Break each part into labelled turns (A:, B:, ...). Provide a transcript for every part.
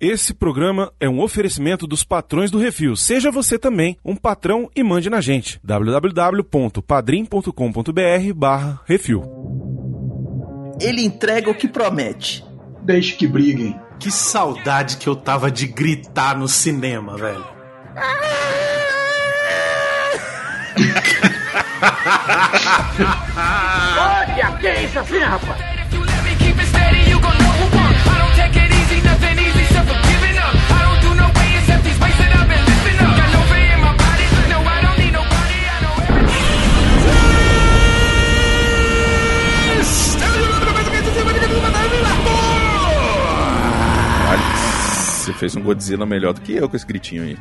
A: Esse programa é um oferecimento dos patrões do Refil. Seja você também um patrão e mande na gente. www.padrim.com.br barra Refil.
B: Ele entrega o que promete.
C: Deixe que briguem.
D: Que saudade que eu tava de gritar no cinema, velho.
E: Olha, que é isso assim, rapaz?
F: Fez um Godzilla melhor do que eu com esse gritinho aí.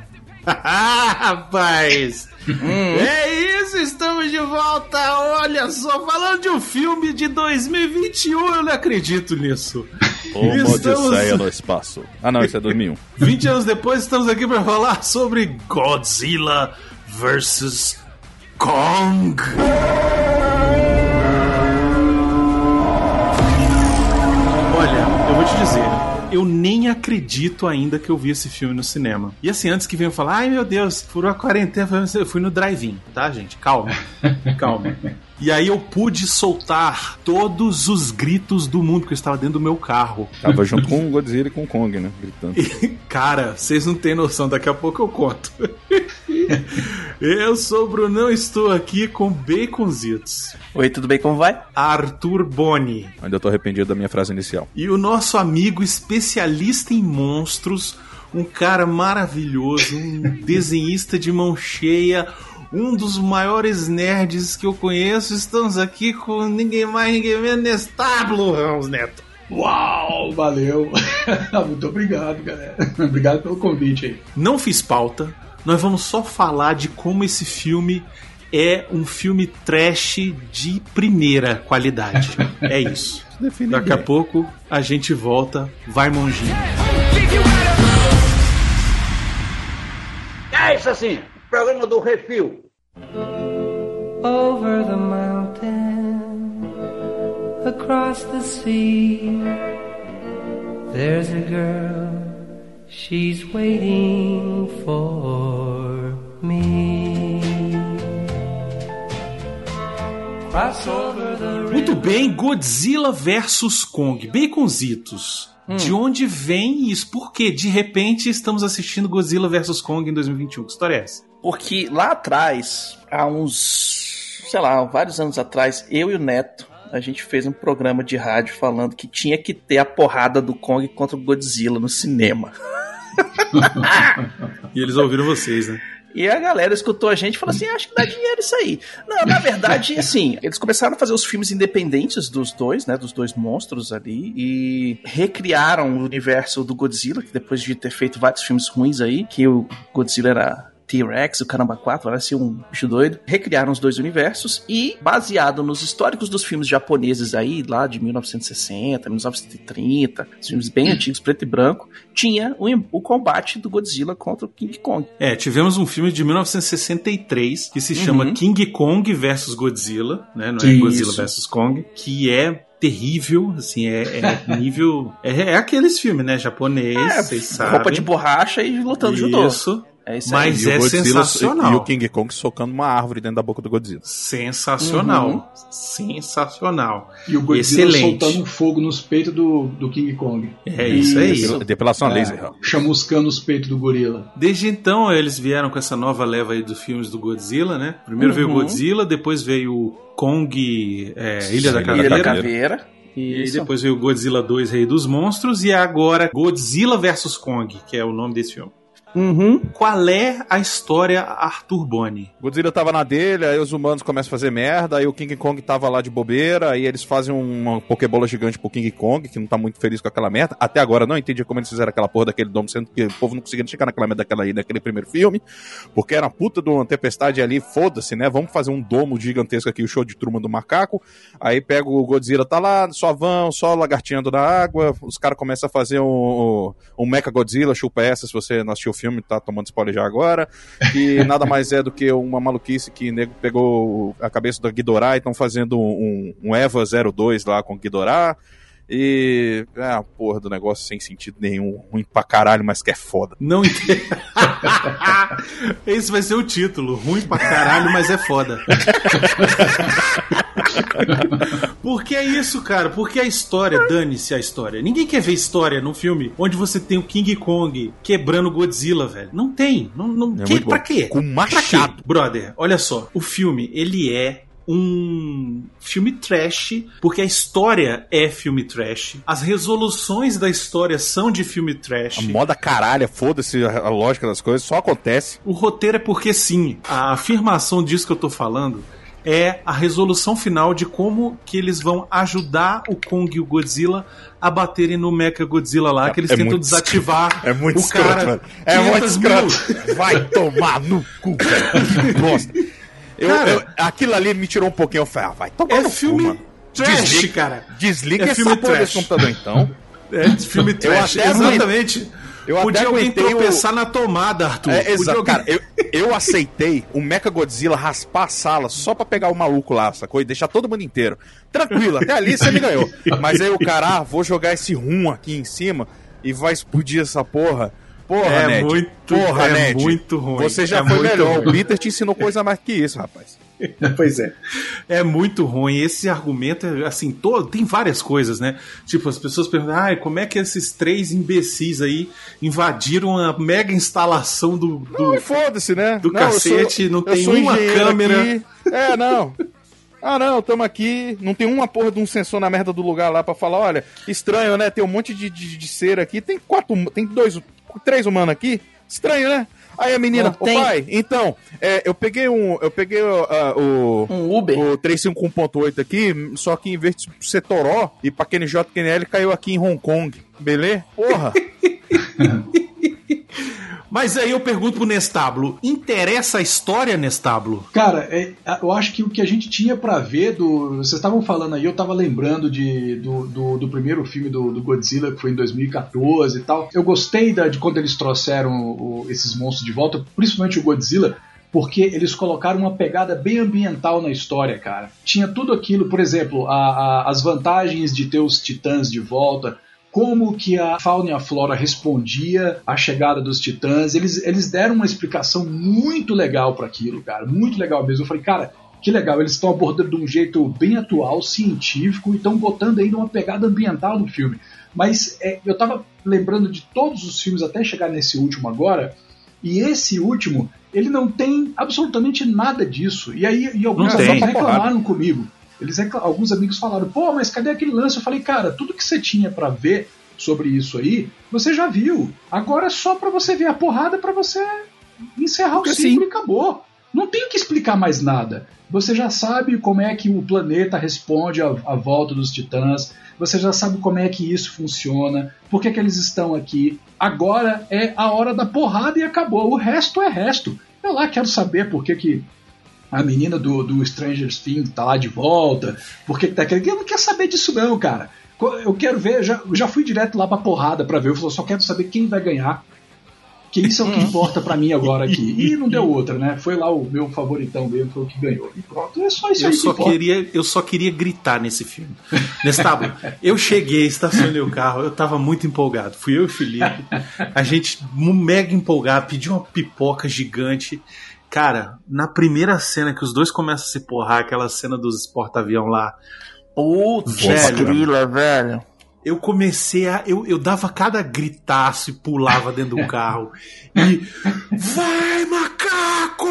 D: Rapaz! É isso, estamos de volta. Olha só, falando de um filme de 2021, eu não acredito nisso.
F: Uma
D: Estamos-
F: Odisseia no espaço. Ah, não, isso é 2001.
D: 20 anos depois, estamos aqui para falar sobre Godzilla vs Kong. Olha, eu vou te dizer, eu nem acredito ainda que eu vi esse filme no cinema. E assim, antes que venham falar, ai meu Deus, furou a quarentena, eu fui no drive-in, tá, gente? Calma, calma. E aí eu pude soltar todos os gritos do mundo, porque eu estava dentro do meu carro.
F: Tava junto com o Godzilla e com o Kong, né? Gritando.
D: Cara, vocês não têm noção, daqui a pouco eu conto. eu sou o Brunão, estou aqui com Baconzitos,
B: Oi, tudo bem? Como vai?
D: Arthur Boni
F: Ainda tô arrependido da minha frase inicial.
D: e o nosso amigo especialista em monstros, um cara maravilhoso, um desenhista de mão cheia, um dos maiores nerds que eu conheço. Estamos aqui com ninguém mais, ninguém menos, Nestábulo Ramos Neto.
C: Uau, valeu. Muito obrigado, galera. Obrigado pelo convite aí.
D: Não fiz pauta, nós vamos só falar de como esse filme é um filme trash de primeira qualidade. É isso.
F: Define
D: Daqui a
F: bem.
D: pouco a gente volta. Vai, monjinho.
E: É isso assim, programa do Refil.
G: Over the mountain, across the sea. There's a girl, she's waiting for me. Cross over the
D: Muito bem, Godzilla vs Kong. Baconzitos. De onde vem isso? Por que de repente estamos assistindo Godzilla vs Kong em 2021? Que história é essa?
B: Porque lá atrás, há uns, sei lá, vários anos atrás, eu e o Neto, a gente fez um programa de rádio falando que tinha que ter a porrada do Kong contra o Godzilla no cinema.
D: E eles ouviram vocês, né?
B: E a galera escutou a gente e falou assim: acho que dá dinheiro isso aí. Não, na verdade, assim, eles começaram a fazer os filmes independentes dos dois, né? Dos dois monstros ali. E recriaram o universo do Godzilla, que depois de ter feito vários filmes ruins aí, que o Godzilla era. T-Rex, o Caramba 4, parecia um bicho doido. Recriaram os dois universos e, baseado nos históricos dos filmes japoneses aí, lá de 1960, 1930, os filmes bem antigos, preto e branco, tinha o, o combate do Godzilla contra o King Kong.
D: É, tivemos um filme de 1963 que se chama
B: Uhum.
D: King Kong vs Godzilla, né? Não é
C: Isso.
D: Godzilla vs Kong, que é terrível, assim, é, é nível. É, é aqueles filmes, né? Japonês,
B: É,
D: vocês sabem.
B: roupa de borracha e lutando judô.
D: Isso.
B: É isso
D: Mas
B: aí.
D: é
F: o Godzilla
D: sensacional.
F: E o King Kong socando uma árvore dentro da boca do Godzilla.
D: Sensacional.
B: Uhum.
D: Sensacional.
C: E o Godzilla
D: Excelente.
C: soltando fogo nos peitos do, do King Kong.
D: É isso aí.
C: Isso.
F: Depilação a
C: É,
F: laser.
C: chamuscando os peitos do gorila.
D: Desde então, eles vieram com essa nova leva aí dos filmes do Godzilla, né? Primeiro veio o
B: Uhum.
D: Godzilla, depois veio o Kong é, Ilha da
F: Ilha da
D: Caveira.
B: Ilha da
F: Caveira.
B: Caveira.
D: E
B: Isso.
D: depois veio o Godzilla 2, Rei dos Monstros, e agora Godzilla vs Kong, que é o nome desse filme.
B: Uhum.
D: Qual é a história Arthur Boni?
F: Godzilla tava na dele, aí os humanos começam a fazer merda, aí o King Kong tava lá de bobeira, aí eles fazem uma pokebola gigante pro King Kong, que não tá muito feliz com aquela merda. Até agora não entendi como eles fizeram aquela porra daquele domo, sendo que o povo não conseguia chegar naquela merda daquela ilha naquele primeiro filme, porque era uma puta de uma tempestade ali, foda-se, né? Vamos fazer um domo gigantesco aqui, o show de turma do macaco. Aí pega o Godzilla, tá lá, só vão, só lagarteando na água, os caras começam a fazer um, um Mecha Godzilla, chupa essa, se você não assistiu o filme, tá tomando spoiler já agora, que nada mais é do que uma maluquice que nego pegou a cabeça da Ghidorah e estão fazendo um, um Eva 02 lá com o Ghidorah. E. É a porra do negócio sem sentido nenhum, ruim pra caralho, mas que é foda.
D: Não entendo. Esse vai ser o título. Ruim pra caralho, mas é foda. Porque é isso, cara. Porque a história, dane-se a história. Ninguém quer ver história num filme onde você tem o King Kong quebrando Godzilla, velho. Não tem. Não, não,
F: É
D: que, pra quê?
F: Com
D: Pra quê?
F: machado.
D: Brother, olha só. O filme, ele é um filme trash, porque a história é filme trash. As resoluções da história são de filme trash.
F: A moda caralha, foda-se a lógica das coisas, só acontece.
D: O roteiro é porque sim. A afirmação disso que eu tô falando é a resolução final de como que eles vão ajudar o Kong e o Godzilla a baterem no Mecha Godzilla lá, que eles
F: É
D: tentam desativar
F: É muito
D: o
F: escroto,
D: cara.
F: mano. É muito
D: 500 mil.
F: escroto. Vai tomar no cu. Que bosta. Eu,
D: Cara,
F: eu- aquilo ali me tirou um pouquinho. Eu falei, ah, vai tomar
D: É
F: no
D: filme
F: cu, mano.
D: trash,
F: Desliga-
D: cara.
F: Desliga
D: É
F: essa
D: filme
F: porra desse computador, então.
D: É filme trash,
F: até
D: exatamente.
F: eu até
D: Podia alguém
F: aguentei o-
D: tropeçar na tomada, Arthur.
F: É, exato.
D: alguém-
F: Cara, eu, eu aceitei o Mecha Godzilla raspar a sala só pra pegar o maluco lá, sacou? E deixar todo mundo inteiro. Tranquilo, até ali você me ganhou. Mas aí o cara, ah, vou jogar esse rum aqui em cima e vai explodir essa porra. Porra,
D: É
F: Ned.
D: muito-
F: Porra,
D: é
F: Ned.
D: muito ruim.
F: Você já
D: É
F: foi melhor.
D: ruim.
F: O Peter te ensinou coisa mais que isso, rapaz.
B: Pois é.
D: É muito ruim. Esse argumento é assim, todo, tem várias coisas, né? Tipo, as pessoas perguntam, ah, como é que esses três imbecis aí invadiram a mega instalação do. do-
F: Não, foda-se, né?
D: do
F: sou-
D: cacete, não
F: eu
D: tem
F: sou
D: uma câmera.
F: aqui. É, não. Ah, não, tamo aqui. Não tem uma porra de um sensor na merda do lugar lá pra falar, olha, estranho, né? Tem um monte de, de, de cera aqui. Tem quatro, tem dois, três humanos aqui. Estranho, né? Aí a menina, ô
B: tem.
F: pai, então, é, eu peguei um. Eu peguei ah, o.
B: Um Uber.
F: O 351.8 aqui, só que em vez de ser Toró e pra QNJ caiu aqui em Hong Kong. Beleza? Porra!
D: Mas aí eu pergunto pro Nestablo: interessa a história, Nestablo?
C: Cara, é, eu acho que o que a gente tinha pra ver do. Vocês estavam falando aí, eu tava lembrando de, do, do, do primeiro filme do, do Godzilla, que foi em 2014 e tal. Eu gostei da, de quando eles trouxeram o- esses monstros de volta, principalmente o Godzilla, porque eles colocaram uma pegada bem ambiental na história, cara. Tinha tudo aquilo, por exemplo, a- a- as vantagens de ter os titãs de volta, como que a fauna e a flora respondia à chegada dos titãs. Eles, eles deram uma explicação muito legal para aquilo, cara, muito legal mesmo. Eu falei, cara, que legal, eles estão abordando de um jeito bem atual, científico, e estão botando ainda uma pegada ambiental no filme. Mas é, eu tava lembrando de todos os filmes até chegar nesse último agora, e esse último, ele não tem absolutamente nada disso. E aí e alguns
D: Não tem.
C: reclamaram comigo. Eles alguns amigos falaram, pô, mas cadê aquele lance? Eu falei, cara, tudo que você tinha pra ver sobre isso aí, você já viu. Agora é só pra você ver a porrada pra você encerrar
F: Porque
C: o ciclo e acabou. Não tem que explicar mais nada. Você já sabe como é que o planeta responde à, à volta dos titãs. Você já sabe como é que isso funciona. Por que, que eles estão aqui. Agora é a hora da porrada e acabou. O resto é resto. Eu lá quero saber por que, que a menina do, do Stranger Things tá lá de volta, por que, tá querendo. Eu não quero saber disso, não, cara. Eu quero ver, já, já fui direto lá pra porrada pra ver. Eu só quero saber quem vai ganhar. Que isso é o que importa pra mim agora aqui. E não deu outra, né? Foi lá o meu favoritão mesmo, foi o que ganhou. E pronto, é só isso
D: Eu
C: aí
D: só,
C: que
D: queria, eu só queria gritar nesse filme. Nestábulo, eu cheguei, estacionei o carro, eu tava muito empolgado. Fui eu e o Felipe, a gente mega empolgado, pediu uma pipoca gigante. Cara, na primeira cena que os dois começam a se porrar, aquela cena dos porta-avião lá,
B: Putz,
D: Velho.
B: velho.
D: Eu comecei a. Eu, eu dava cada gritaço e pulava dentro do carro. E. Vai, macaco!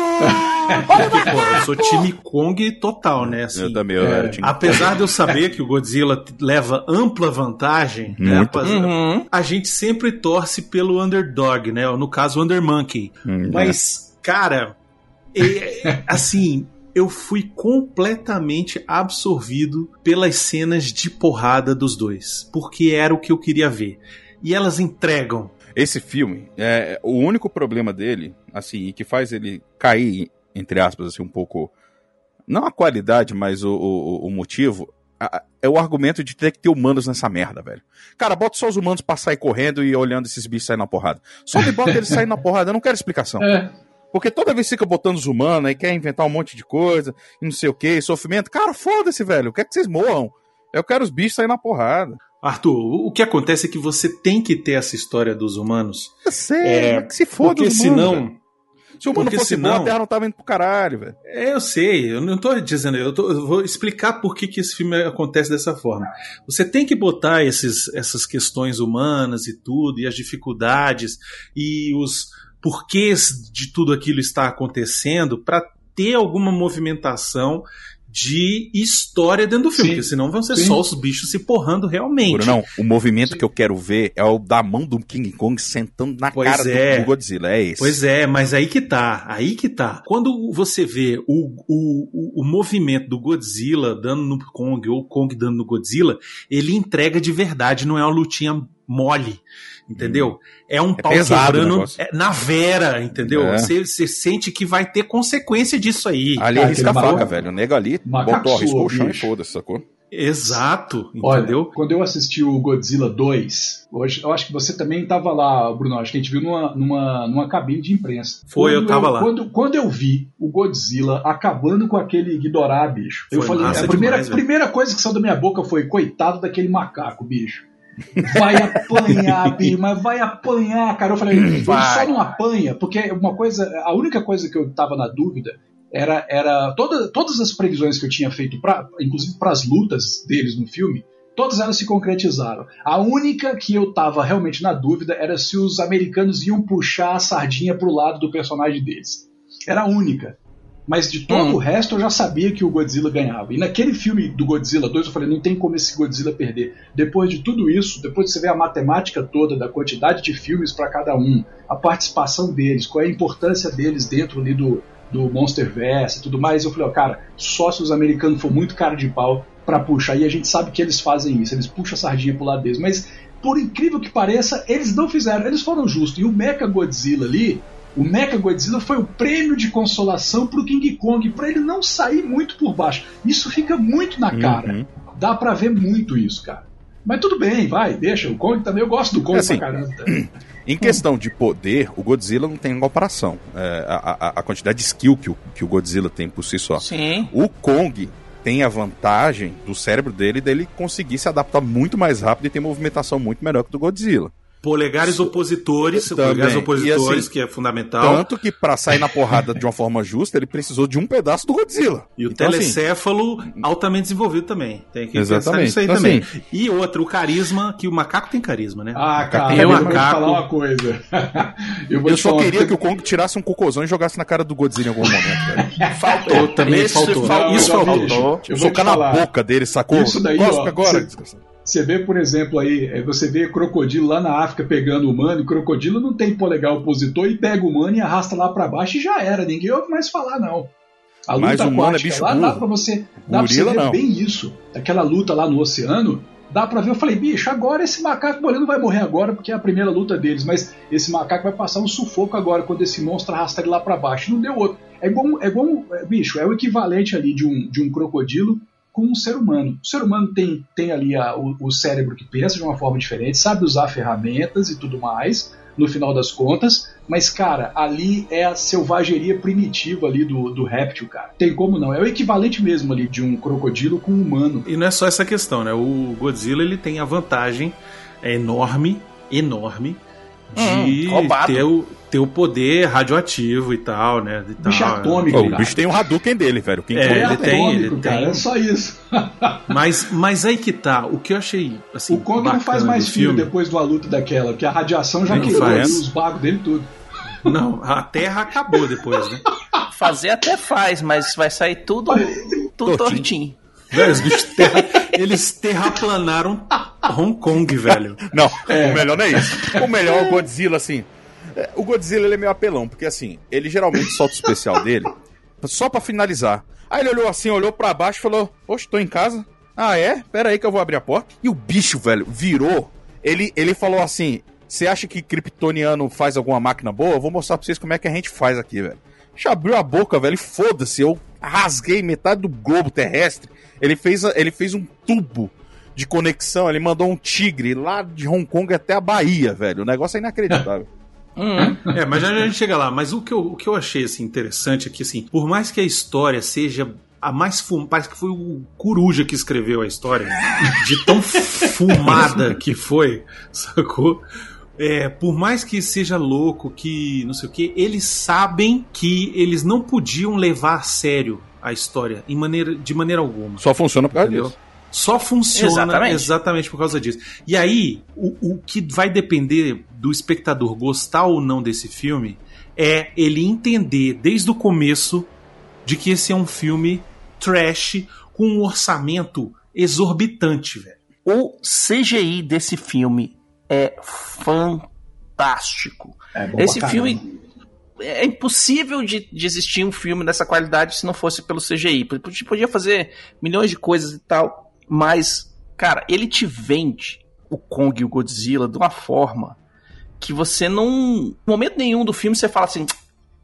D: Porque, pô, eu sou time Kong total, né? Assim,
F: eu também, eu
C: é.
F: era time.
D: Apesar de eu saber que o Godzilla leva ampla vantagem, né,
F: Muito.
D: rapaziada,
B: Uhum.
D: a gente sempre torce pelo underdog, né? No caso, o Undermonkey.
F: Hum,
D: Mas, cara, é- é- assim, eu fui completamente absorvido pelas cenas de porrada dos dois, porque era o que eu queria ver. E elas entregam.
F: Esse filme, é, o único problema dele, assim, e que faz ele cair, entre aspas, assim, um pouco. Não a qualidade, mas o, o, o motivo. é o argumento de ter que ter humanos nessa merda, velho. Cara, bota só os humanos pra sair correndo e olhando esses bichos sair na porrada. Só me bota eles saindo na porrada, eu não quero explicação.
C: É,
F: Porque toda vez fica botando os humanos e quer inventar um monte de coisa, e não sei o que, sofrimento. Cara, foda-se, velho. Eu quero que vocês morram. Eu quero os bichos sair na porrada.
D: Arthur, o que acontece é que você tem que ter essa história dos humanos.
F: Eu sei,
D: É,
F: que se foda
D: porque
F: os humanos,
D: senão.
F: velho. Se o humano
D: porque
F: fosse
D: senão-
F: bom, a Terra não tava indo pro caralho, velho.
D: É, eu sei, eu não tô dizendo, eu, tô- eu vou explicar por que, que esse filme acontece dessa forma. Você tem que botar esses, essas questões humanas e tudo, e as dificuldades, e os porquês de tudo aquilo estar acontecendo, para ter alguma movimentação de história dentro do filme,
C: Sim,
D: porque senão vão ser
C: sim.
D: só os bichos se porrando realmente.
F: Não, o movimento que eu quero ver é o da mão do King Kong sentando na
D: Pois
F: cara do-
D: é.
F: do, Godzilla. É esse.
D: Pois é, mas aí que tá, aí que tá. Quando você vê o, o, o, o movimento do Godzilla dando no Kong ou o Kong dando no Godzilla, ele entrega de verdade, não é uma lutinha mole, entendeu? É um pau
F: pesado o
D: quebrando é, na vera, entendeu?
F: É.
D: Você você sente que vai ter consequência disso aí.
F: Ali
C: Cara,
F: arrisca a
C: aquele
F: faca,
C: macaco-
F: velho. O nego ali
C: macaco
F: botou, arriscou o chão e foda-se, sacou?
D: Exato,
C: Olha,
D: entendeu?
C: quando eu assisti o Godzilla 2, hoje, eu acho que você também estava lá, Bruno. Acho que a gente viu numa, numa, numa cabine de imprensa.
D: Foi, eu
C: Quando
D: tava lá.
C: Quando, quando eu vi o Godzilla acabando com aquele Ghidorah, bicho, eu
D: Foi
C: falei,
D: massa
C: a primeira,
D: demais,
C: primeira coisa que saiu da minha boca foi: coitado daquele macaco, bicho. Vai apanhar, bicho, mas vai apanhar, cara. Eu falei, ele só não apanha, porque uma coisa, a única coisa que eu tava na dúvida era, era toda, todas as previsões que eu tinha feito, pra, inclusive para as lutas deles no filme, todas elas se concretizaram. A única que eu tava realmente na dúvida era se os americanos iam puxar a sardinha pro lado do personagem deles. Era a única. Mas de todo
B: Hum.
C: o resto eu já sabia que o Godzilla ganhava. E naquele filme do Godzilla 2 eu falei, não tem como esse Godzilla perder. Depois de tudo isso, depois de você ver a matemática toda da quantidade de filmes para cada um, a participação deles, qual é a importância deles dentro ali do, do Monsterverse e tudo mais, eu falei, ó, cara, só se os americanos for muito cara de pau pra puxar. E a gente sabe que eles fazem isso, eles puxam a sardinha pro lado deles. Mas, por incrível que pareça, eles não fizeram, eles foram justos. E o Mecha Godzilla ali, o Mecha Godzilla foi o prêmio de consolação pro King Kong, pra ele não sair muito por baixo. Isso fica muito na cara.
F: Uhum.
C: Dá pra ver muito isso, cara. Mas tudo bem, vai, deixa. O Kong também, eu gosto do Kong
F: Assim,
C: pra caramba.
F: Em questão de poder, o Godzilla não tem comparação. É, a, a- a quantidade de skill que o, que o Godzilla tem por si só.
B: Sim.
F: O Kong tem a vantagem do cérebro dele dele conseguir se adaptar muito mais rápido e ter movimentação muito melhor que o do Godzilla.
D: Polegares opositores,
F: Também.
D: polegares
F: E
D: opositores,
F: assim,
D: que é fundamental.
F: Tanto que pra sair na porrada de uma forma justa, ele precisou de um pedaço do Godzilla.
D: E o
F: Então, assim,
D: telecéfalo altamente desenvolvido também. Tem que pensar
F: Exatamente.
D: nisso aí
F: Então,
D: também.
F: assim-
D: E outra, o carisma, que o macaco tem carisma, né?
C: Ah, cara,
D: Tem
C: eu
D: um
C: vou te
D: macaco.
C: falar uma coisa. eu
F: eu só queria que o Kong tirasse um cocôzão e jogasse na cara do Godzilla em algum momento, velho.
B: Faltou.
D: também
B: Esse
D: faltou.
B: faltou.
D: Isso faltou.
C: Eu vou
F: Socar na boca dele, sacou?
C: Isso daí,
F: Cospe
C: ó,
F: agora.
C: você-. Você vê, por exemplo, aí, é, você vê crocodilo lá na África pegando o humano, e crocodilo não tem polegar opositor e pega o humano e arrasta lá pra baixo e já era. Ninguém ouve mais falar, não. A luta
F: Mas humano é bicho
C: lá dá
F: burro.
C: pra você, dá pra você ver
F: não.
C: bem isso. Aquela luta lá no oceano, dá pra ver. Eu falei, bicho, agora esse macaco moreno não vai morrer agora porque é a primeira luta deles, mas esse macaco vai passar um sufoco agora quando esse monstro arrasta ele lá pra baixo. Não deu outro. É igual, é igual é, bicho, é o equivalente ali de um, de um crocodilo com um ser humano. O ser humano tem, tem ali a- o, o cérebro que pensa de uma forma diferente, sabe usar ferramentas e tudo mais, no final das contas, mas, cara, ali é a selvageria primitiva ali do, do réptil, cara. Tem como não. É o equivalente mesmo ali de um crocodilo com um humano.
D: E não é só essa questão, né? O Godzilla ele tem a vantagem é enorme, enorme, de
B: Hum,
D: ter, o, ter o poder radioativo e tal, né? E
C: Bicho
D: tal,
C: atômico, cara.
F: o bicho tem um Hadouken dele, velho. Quem
D: É,
F: Kong-
D: ele tem,
C: atômico,
D: ele
C: cara.
D: tem.
C: É só isso.
D: Mas, mas aí que tá, o que eu achei assim,
C: o Kong não faz mais filho
D: filme,
C: depois de uma luta daquela, porque a radiação já
D: Não
C: quebrou os bagos dele tudo.
D: Não, a Terra acabou depois, né?
B: Fazer até faz, mas vai sair tudo, tudo tortinho.
D: Velho, os bichos terra, eles terraplanaram Hong Kong, velho.
F: Não, o melhor não é isso. O melhor é o Godzilla, assim. O Godzilla ele é meio apelão, porque assim, ele geralmente solta o especial dele só pra finalizar. Aí ele olhou assim, olhou pra baixo e falou: Oxe, tô em casa. Ah, é? Pera aí que eu vou abrir a porta. E o bicho, velho, virou. Ele, ele falou assim: Você acha que kryptoniano faz alguma máquina boa? Eu vou mostrar pra vocês como é que a gente faz aqui, velho. Já abriu a boca, velho, foda-se. Eu rasguei metade do globo terrestre. Ele fez, ele fez um tubo de conexão. Ele mandou um tigre lá de Hong Kong até a Bahia, velho. O negócio é inacreditável.
B: Hum,
D: É, mas já a gente chega lá. Mas o que eu, o que eu achei assim, interessante é que, assim, por mais que a história seja a mais fum... parece que foi o Coruja que escreveu a história, de tão fumada que foi, sacou? É, por mais que seja louco, que não sei o que, eles sabem que eles não podiam levar a sério a história em maneira, de maneira alguma.
F: Só funciona por causa
D: Entendeu?
F: disso.
D: Só funciona
B: Exatamente.
D: exatamente. por causa disso. E aí, o, o que vai depender do espectador gostar ou não desse filme é ele entender desde o começo de que esse é um filme trash com um orçamento exorbitante, velho.
B: O CGI desse filme é fantástico.
C: É bom
B: Esse filme é impossível de, de existir um filme dessa qualidade se não fosse pelo CGI. A gente podia fazer milhões de coisas e tal, mas, cara, ele te vende o Kong e o Godzilla de uma forma que você não. Em momento nenhum do filme você fala assim.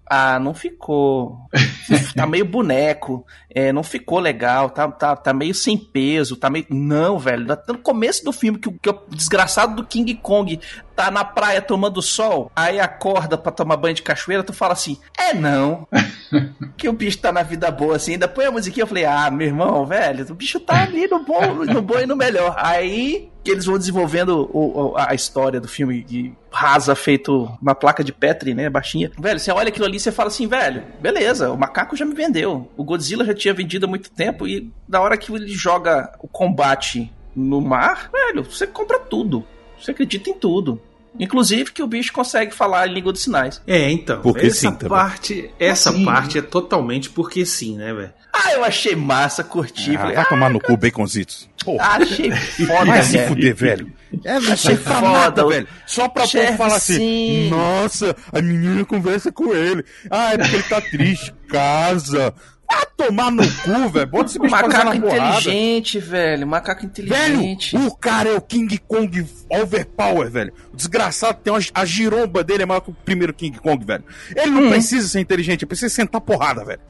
B: Ah, não ficou. tá meio boneco. É, não ficou legal. Tá, tá, tá meio sem peso. Tá meio. Não, velho. No começo do filme, que, o- que o desgraçado do King Kong tá na praia tomando sol, aí acorda pra tomar banho de cachoeira, tu fala assim: é não. que o bicho tá na vida boa assim. Ainda põe a musiquinha, eu falei: ah, meu irmão, velho, o bicho tá ali no bom, no bom e no melhor. Aí que eles vão desenvolvendo o- o- a história do filme de rasa feito uma placa de Petri, né, baixinha. Velho, você olha aquilo ali e você fala assim, velho, beleza, o macaco já me vendeu. O Godzilla já tinha vendido há muito tempo e da hora que ele joga o combate no mar, velho, você compra tudo. Você acredita em tudo. Inclusive que o bicho consegue falar em língua dos sinais.
D: É, então.
F: Porque
D: essa
F: sim, também.
D: parte, essa
C: Sim.
D: parte é totalmente porque sim, né, velho?
B: Ah, eu achei massa, curti.
F: Ah,
B: falei,
F: vai tomar no cu, baconzitos. Porra.
B: ah, achei foda,
F: Vai se
B: velho.
F: fuder, velho. É,
B: Achei foda,
F: nada, velho. Só pra povo falar assim,
B: sim.
F: nossa, a menina conversa com ele. Ah, é porque ele tá triste. Casa. Vai tomar no cu, velho. Bota esse bicho
B: Macaco
F: porrada.
B: inteligente, velho. Macaco
F: Velho,
B: inteligente.
F: o cara é o King Kong overpower, velho. O desgraçado tem uma, a giromba dele é maior que o primeiro King Kong, velho. Ele não
B: Uhum.
F: precisa ser inteligente, ele precisa sentar porrada, velho.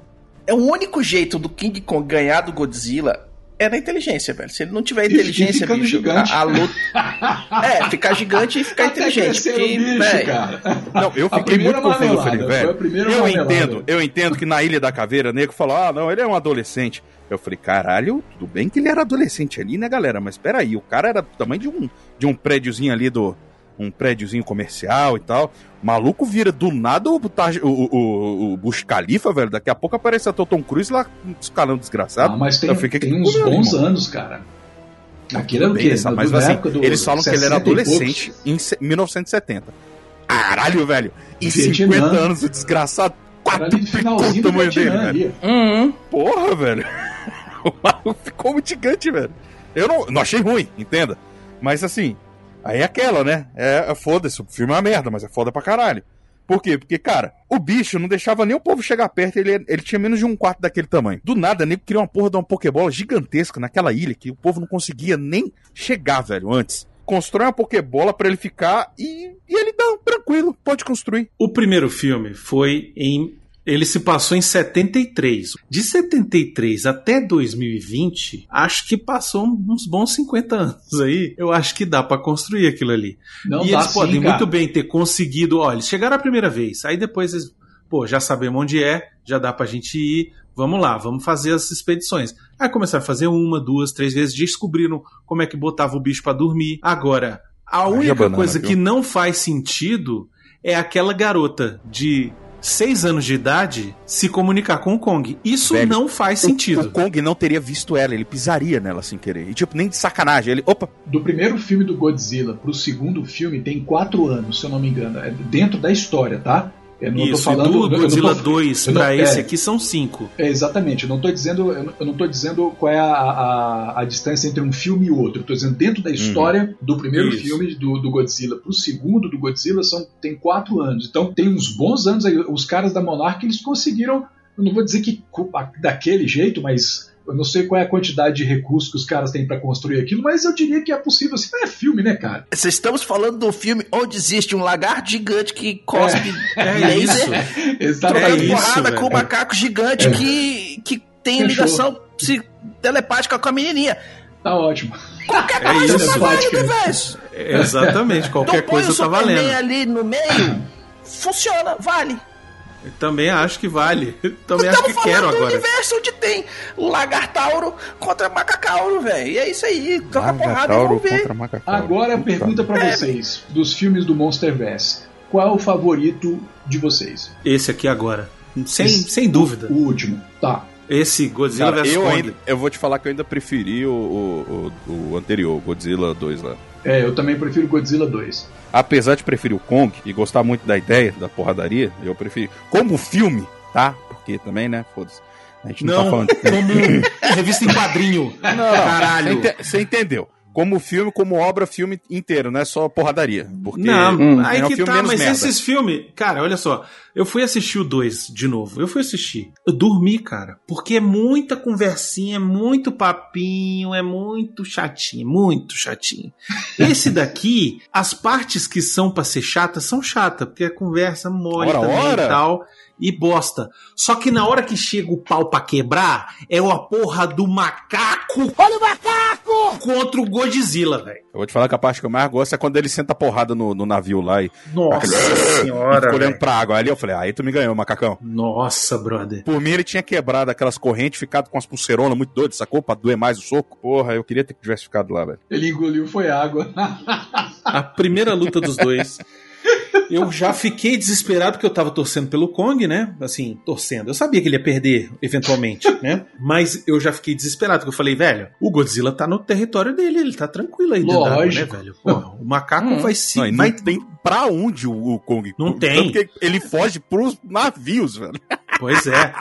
B: É o único jeito do King Kong ganhar do Godzilla é na inteligência, velho. Se ele não tiver inteligência, bicho,
C: gigante.
B: a, a luta. É, ficar gigante e ficar
C: Até
B: inteligente. Porque,
C: o bicho,
B: velho,
C: cara.
F: Não, eu fiquei muito confuso, velho. Eu
C: marmelada.
F: entendo, eu entendo que na Ilha da Caveira, o nego falou: ah, não, ele é um adolescente. Eu falei, caralho, tudo bem que ele era adolescente ali, né, galera? Mas peraí, o cara era do tamanho de um, de um prédiozinho ali do. Um prédiozinho comercial e tal. O maluco vira do nada o, o, o, o, o Bush Khalifa, velho. Daqui a pouco aparece o Tom Cruise lá escalando desgraçado.
C: Ah, mas tem, tem
F: que
C: uns
F: comigo,
C: bons
F: irmão.
C: anos, cara. Aquilo é o quê? Do-
F: mas assim,
C: do
F: eles falam que ele
C: 60
F: era adolescente em se- 1970. Caralho, velho. E
C: Vietnã.
F: 50 anos, o desgraçado.
C: Era
F: Quatro o
C: do
F: tamanho dele, velho.
B: Uhum.
F: Porra, velho. O maluco ficou muito gigante, velho. Eu não, não achei ruim, entenda. Mas assim, aí é aquela, né? É, é foda-se, o filme é uma merda, mas é foda pra caralho. Por quê? Porque, cara, o bicho não deixava nem o povo chegar perto, ele, ele tinha menos de um quarto daquele tamanho. Do nada, nego criou uma porra de uma Pokébola gigantesca naquela ilha que o povo não conseguia nem chegar, velho, antes. Constrói uma Pokébola pra ele ficar e, e ele dá tranquilo, pode construir.
D: O primeiro filme foi em. Ele se passou em 73. De 73 até 2020, acho que passou uns bons 50 anos aí. Eu acho que dá pra construir aquilo ali.
C: Não
D: e
C: dá
D: eles
C: sim,
D: podem
C: cara.
D: muito bem ter conseguido. Olha, eles chegaram a primeira vez, aí depois eles. Pô, já sabemos onde é, já dá pra gente ir. Vamos lá, vamos fazer as expedições. Aí começaram a fazer uma, duas, três vezes, descobriram como é que botava o bicho pra dormir. Agora, a única
F: banana,
D: coisa
F: viu?
D: que não faz sentido é aquela garota de seis anos de idade se comunicar com o Kong. Isso
F: Velho,
D: não faz
F: O,
D: sentido.
F: Kong não teria visto ela, ele pisaria nela sem querer. E tipo, nem de sacanagem. Ele, opa,
C: Do primeiro filme do Godzilla pro segundo filme tem quatro anos, se eu não me engano. É dentro da história, tá? Eu não tô
D: Isso,
C: falando
D: do Godzilla
C: tô-
D: 2
C: eu não-
D: pra
C: é.
D: esse aqui são cinco.
C: É, exatamente, eu não tô dizendo, eu não- tô dizendo qual é a, a, a distância entre um filme e outro. Eu tô dizendo dentro da história do primeiro
D: Isso.
C: filme do, do Godzilla pro segundo do Godzilla são, tem quatro anos. Então tem uns bons anos aí. Os caras da Monarch eles conseguiram, eu não vou dizer que daquele jeito, mas eu não sei qual é a quantidade de recursos que os caras têm pra construir aquilo, mas eu diria que é possível. Assim, é filme, né, cara?
B: Vocês estamos falando do filme onde existe um lagarto gigante que cospe
D: É
B: laser.
C: Exatamente.
B: trocando
D: isso,
B: porrada com o macaco gigante que, que tem
C: Fechou.
B: ligação telepática com a menininha.
C: Tá ótimo.
B: Qualquer
D: É
B: coisa
D: isso.
B: tá
C: Telepática.
B: velho.
D: Exatamente, qualquer
B: Então põe
D: coisa
B: o
D: tá valendo.
B: ali no meio, funciona, vale.
D: Eu também acho que vale. Eu também acho
B: Estamos
D: que quero
B: falando do
D: agora.
B: universo onde tem Lagartauro contra Macacauro, velho. E é isso aí. Troca porrada e vamos ver.
F: contra Macacauro.
C: Agora a pergunta pra
B: merda.
C: vocês, dos filmes do Monsterverse. Qual é o favorito de vocês?
D: Esse aqui agora. Sem,
C: Esse-
D: sem dúvida.
C: O último. Tá.
D: Esse Godzilla
F: Cara,
D: vs
F: eu,
D: Kong.
F: ainda, eu vou te falar que eu ainda preferi o, o, o- o anterior, Godzilla 2 lá.
C: É, eu também prefiro Godzilla 2.
F: Apesar de preferir o Kong e gostar muito da ideia da porradaria, eu preferi. Como filme, tá? Porque também, né? Foda-se. A gente não,
D: Não,
F: tá falando de
D: como revista em quadrinho. Caralho.
F: Você ente- Você entendeu? Como filme, como obra, filme inteiro, não é só porradaria. Porque
D: Não,
B: Hum,
D: aí
F: é um
D: que
F: filme
D: tá, mas
F: merda.
D: esses filmes, cara, olha só, eu fui assistir o 2 de novo, eu fui assistir, eu dormi, cara, porque é muita conversinha, é muito papinho, é muito chatinho, muito chatinho. Esse daqui, as partes que são pra ser chata, são chatas, porque a conversa mole
F: Ora,
D: também
F: ora.
D: e tal, e bosta. Só que na hora que chega o pau pra quebrar, é a porra do macaco... Olha o macaco! Contra o Godzilla, velho.
F: eu vou te falar que a parte que eu mais gosto é quando ele senta a porrada no, no navio lá e
D: Nossa
F: e
D: senhora,
F: fica olhando pra água. Ali eu falei, aí tu me ganhou, macacão.
D: Nossa, brother.
F: Por mim, ele tinha quebrado aquelas correntes, ficado com as pulseironas muito doidas, sacou? Pra doer mais o soco. Porra, eu queria ter que tivesse ficado lá, velho.
C: Ele engoliu foi água.
D: a primeira luta dos dois. Eu já fiquei desesperado porque eu tava torcendo pelo Kong, né? Assim, torcendo. Eu sabia que ele ia perder, eventualmente, né? Mas eu já fiquei desesperado, porque eu falei, velho, o Godzilla tá no território dele, ele tá tranquilo aí dentro d'água, né,
C: Lógico.
D: velho? Porra, o macaco
B: Hum.
D: vai se.
F: Não, não
D: vai...
F: tem pra onde o, Kong.
D: Não tem.
F: que ele foge pros navios, velho.
D: Pois é.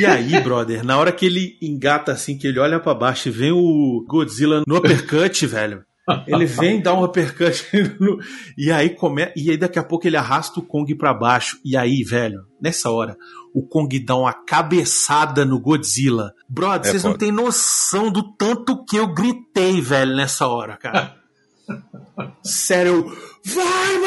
D: E aí, brother, na hora que ele engata assim, que ele olha pra baixo e vem o Godzilla no uppercut, velho. Ele vem dar um uppercut no- e aí come... e aí daqui a pouco ele arrasta o Kong pra baixo. E aí, velho, nessa hora, o Kong dá uma cabeçada no Godzilla. Brother,
F: É
D: vocês não
F: foda.
D: têm noção do tanto que eu gritei, velho, nessa hora, cara. Sério, eu, vai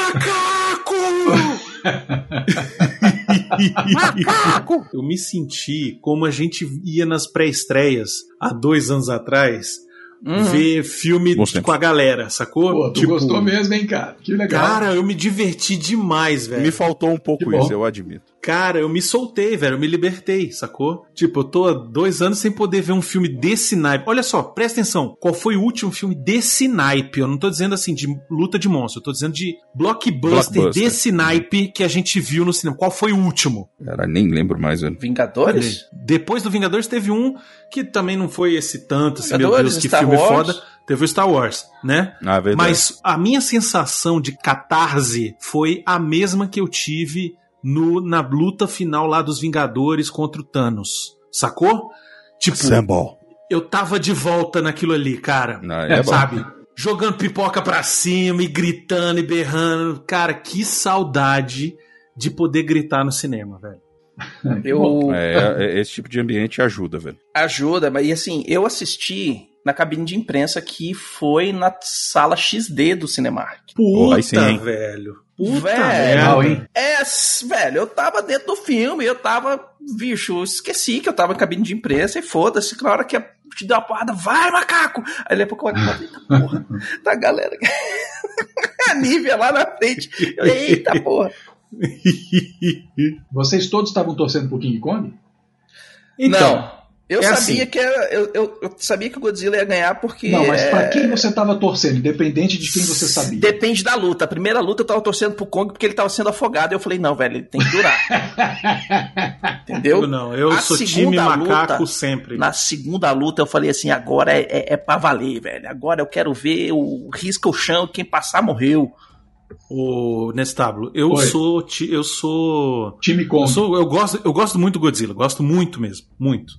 D: macaco! Eu me senti como a gente ia nas pré-estreias há dois anos atrás
B: Uhum.
D: ver filme com a galera, sacou?
C: Pô, tu
D: Tipo,
C: gostou mesmo, hein, cara? Que legal.
D: Cara, eu me diverti demais, velho.
F: Me faltou um pouco isso, eu admito.
D: Cara, eu me soltei, velho. Eu me libertei, sacou? Tipo, eu tô há dois anos sem poder ver um filme desse naipe. Olha só, presta atenção. Qual foi o último filme desse naipe? Eu não tô dizendo assim de luta de monstro. Eu tô dizendo de blockbuster,
F: Blockbuster.
D: desse naipe que a gente viu no cinema. Qual foi o último?
F: Cara, nem lembro mais, velho.
B: Vingadores?
D: Depois do Vingadores teve um que também não foi esse tanto, assim, meu
B: Vingadores,
D: Deus, que
B: Star
D: filme
B: Wars.
D: foda. Teve o Star Wars, né?
F: Ah, verdade.
D: Mas a minha sensação de catarse foi a mesma que eu tive no, na luta final lá dos Vingadores contra o Thanos. Sacou? Tipo,
F: Sambol.
D: eu tava de volta naquilo ali, cara.
F: Ah, é bom.
D: sabe? Jogando pipoca pra cima e gritando e berrando. Cara, que saudade de poder gritar no cinema, velho.
B: Eu
F: É, é, esse tipo de ambiente ajuda, velho.
B: ajuda, mas e assim, eu assisti na cabine de imprensa que foi na sala XD do Cinemark.
D: Puta,
F: sim,
D: velho. Puta
B: Velho.
C: hein?
B: É, velho, eu tava dentro do filme, eu tava, bicho, eu esqueci que eu tava em cabine de imprensa e foda-se, na hora que a- te deu uma porrada, vai, macaco! Aí daqui a pouco eu eita porra, tá galera. a Nívia lá na frente, eita porra.
C: Vocês todos estavam torcendo pro King Kong?
D: Então,
B: Não. Eu
D: é
B: sabia
D: assim.
B: que era, eu, eu, eu sabia que o Godzilla ia ganhar porque.
C: Não, mas
B: é,
C: pra quem você tava torcendo, independente de quem você sabia?
B: Depende da luta. A primeira luta eu tava torcendo pro Kong porque ele tava sendo afogado. E eu falei, não, velho, ele tem que durar. Entendeu?
D: eu não, eu
B: A
D: sou time macaco
B: luta,
D: sempre.
B: Na segunda luta eu falei assim, agora é, é, é pra valer, velho. Agora eu quero ver o risca o chão, quem passar morreu.
D: O Nestábulo, eu
C: Oi.
D: sou ti- eu sou
C: Time
D: eu
C: Kong.
D: sou eu gosto eu gosto muito do Godzilla, gosto muito mesmo, muito.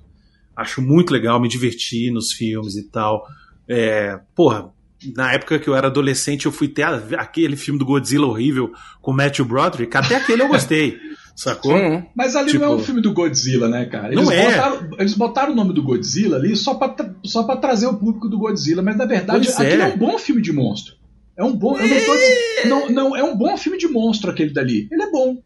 D: Acho muito legal, me divertir nos filmes e tal. É, porra, na época que eu era adolescente, eu fui ter a- aquele filme do Godzilla horrível com Matthew Broderick, até aquele eu gostei. Sacou?
B: Hum.
C: Mas ali
D: Tipo-
C: não é um filme do Godzilla, né, cara? Eles,
D: Não é.
C: botaram, eles botaram o nome do Godzilla ali só pra, só pra trazer o público do Godzilla, mas na verdade
D: Pois
C: aquilo é.
D: é.
C: um bom filme de monstro. É um bom. Eu não tô não, não, é um bom filme de monstro aquele dali. Ele é bom.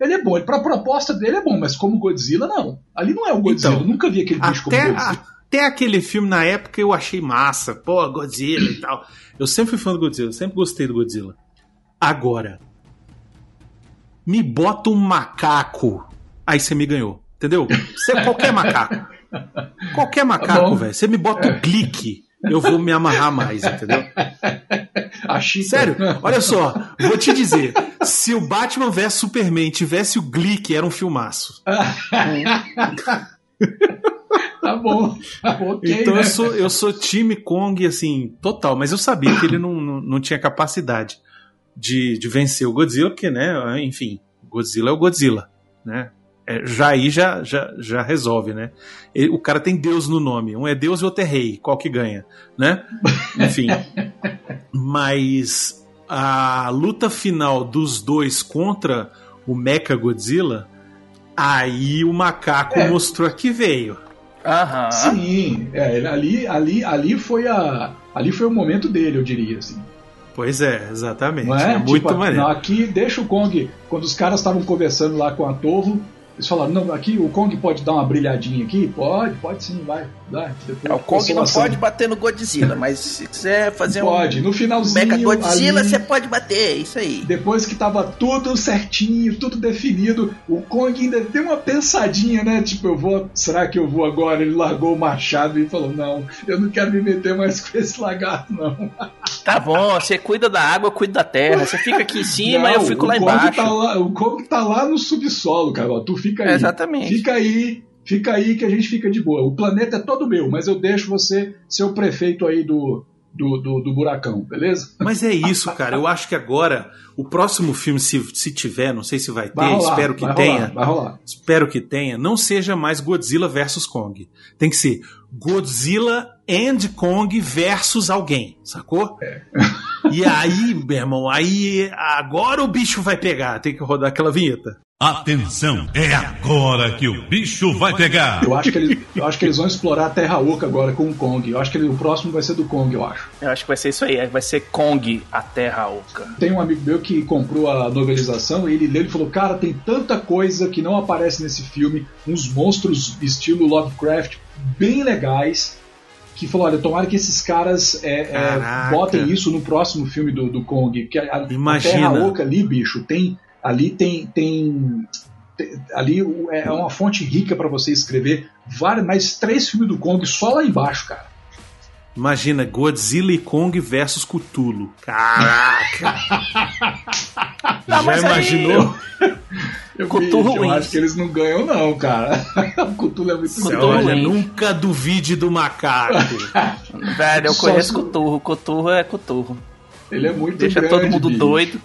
C: Ele é bom. Ele, pra proposta dele é bom, mas como Godzilla, não. Ali não é o Godzilla.
D: Então,
C: eu nunca vi aquele bicho como
D: Até,
C: Godzilla.
D: até aquele filme na época eu achei massa. Pô, Godzilla e tal. Eu sempre fui fã do Godzilla, sempre gostei do Godzilla. Agora, Me bota um macaco, aí você me ganhou. Entendeu? Você, qualquer macaco. Qualquer macaco,
C: bom.
D: velho. Você me bota o clique, eu vou me amarrar mais, entendeu?
C: A Chita.
D: Sério, olha só, vou te dizer: se o Batman vs Superman tivesse o Glick, era um filmaço.
C: Tá bom. Tá bom, ok,
D: então
C: né?
D: eu sou, eu sou time Kong, assim, total, mas eu sabia que ele não, não, não tinha capacidade de, de vencer o Godzilla, porque, né, enfim, Godzilla é o Godzilla, né? É, já aí já, já, já resolve, né? Ele- o cara tem Deus no nome. Um é Deus e outro é rei. Qual que ganha, né? Enfim. Mas a luta final dos dois contra o Mecha Godzilla, aí o macaco
C: É.
D: mostrou que veio.
B: Aham.
C: Sim, é, ali, ali, ali foi a, ali foi o momento dele, eu diria assim.
D: Pois é, exatamente.
C: Não é?
D: é muito
C: Tipo,
D: maneiro.
C: não, aqui deixa o Kong. Quando os caras estavam conversando lá com a Torre, eles falaram: não, aqui o Kong pode dar uma brilhadinha aqui? Pode, pode sim, vai. Dá.
B: É, o Kong não pode bater no Godzilla, mas se quiser fazer
C: Pode,
B: um
C: no finalzinho.
B: Mega Godzilla,
C: ali,
B: você pode bater, isso aí.
C: Depois que tava tudo certinho, tudo definido, o Kong ainda deu uma pensadinha, né? Tipo, eu vou. Será que eu vou agora? Ele largou o machado e falou: Não, eu não quero me meter mais com esse lagarto, não.
B: Tá bom, você cuida da água, eu cuido da terra. Você fica aqui em cima,
C: Não,
B: eu fico lá
C: Kong
B: embaixo.
C: Tá lá, o Kong tá lá no subsolo, cara. ó, Tu fica aí.
B: Exatamente.
C: Fica aí, fica aí que a gente fica de boa. O planeta é todo meu, mas eu deixo você ser o prefeito aí do, do, do, do buracão, beleza?
D: Mas é isso, cara. Eu acho que agora, o próximo filme, se, se tiver, não sei se vai ter,
C: Vai rolar,
D: espero que
C: vai
D: tenha.
C: Rolar, vai rolar.
D: Espero que tenha. Não seja mais Godzilla versus Kong. Tem que ser Godzilla and Kong versus alguém, sacou?
C: É.
D: E aí, meu irmão, aí agora o bicho vai pegar. Tem que rodar aquela vinheta.
H: Atenção, é agora que o bicho vai pegar.
C: Eu acho, que eles, eu acho que eles vão explorar a Terra Oca agora com o Kong. Eu acho que ele- o próximo vai ser do Kong, eu acho.
B: Eu acho que vai ser isso aí, vai ser Kong, a Terra Oca.
C: Tem um amigo meu que comprou a novelização e ele leu e falou: Cara, tem tanta coisa que não aparece nesse filme, uns monstros estilo Lovecraft bem legais. Que falou: Olha, tomara que esses caras é, é, botem isso no próximo filme do, do Kong. Que a, a. Terra Oca ali, bicho, tem. Ali tem. tem tem- ali o- é uma fonte rica pra você escrever vários, mais três filmes do Kong só lá embaixo, cara.
D: Imagina Godzilla e Kong versus Cthulhu. Caraca! Já
B: mas aí-
D: imaginou?
C: Eu,
B: Cthulhu
C: eu acho que eles não ganham, não, cara. o Cthulhu é muito
B: Cthulhu.
D: Olha, nunca duvide do macaco.
B: Velho, eu
C: Só
B: conheço
C: se-
B: Coturro, Coturro é Coturro.
C: Ele é muito
B: Deixa
C: grande.
B: todo mundo
C: bicho.
B: doido.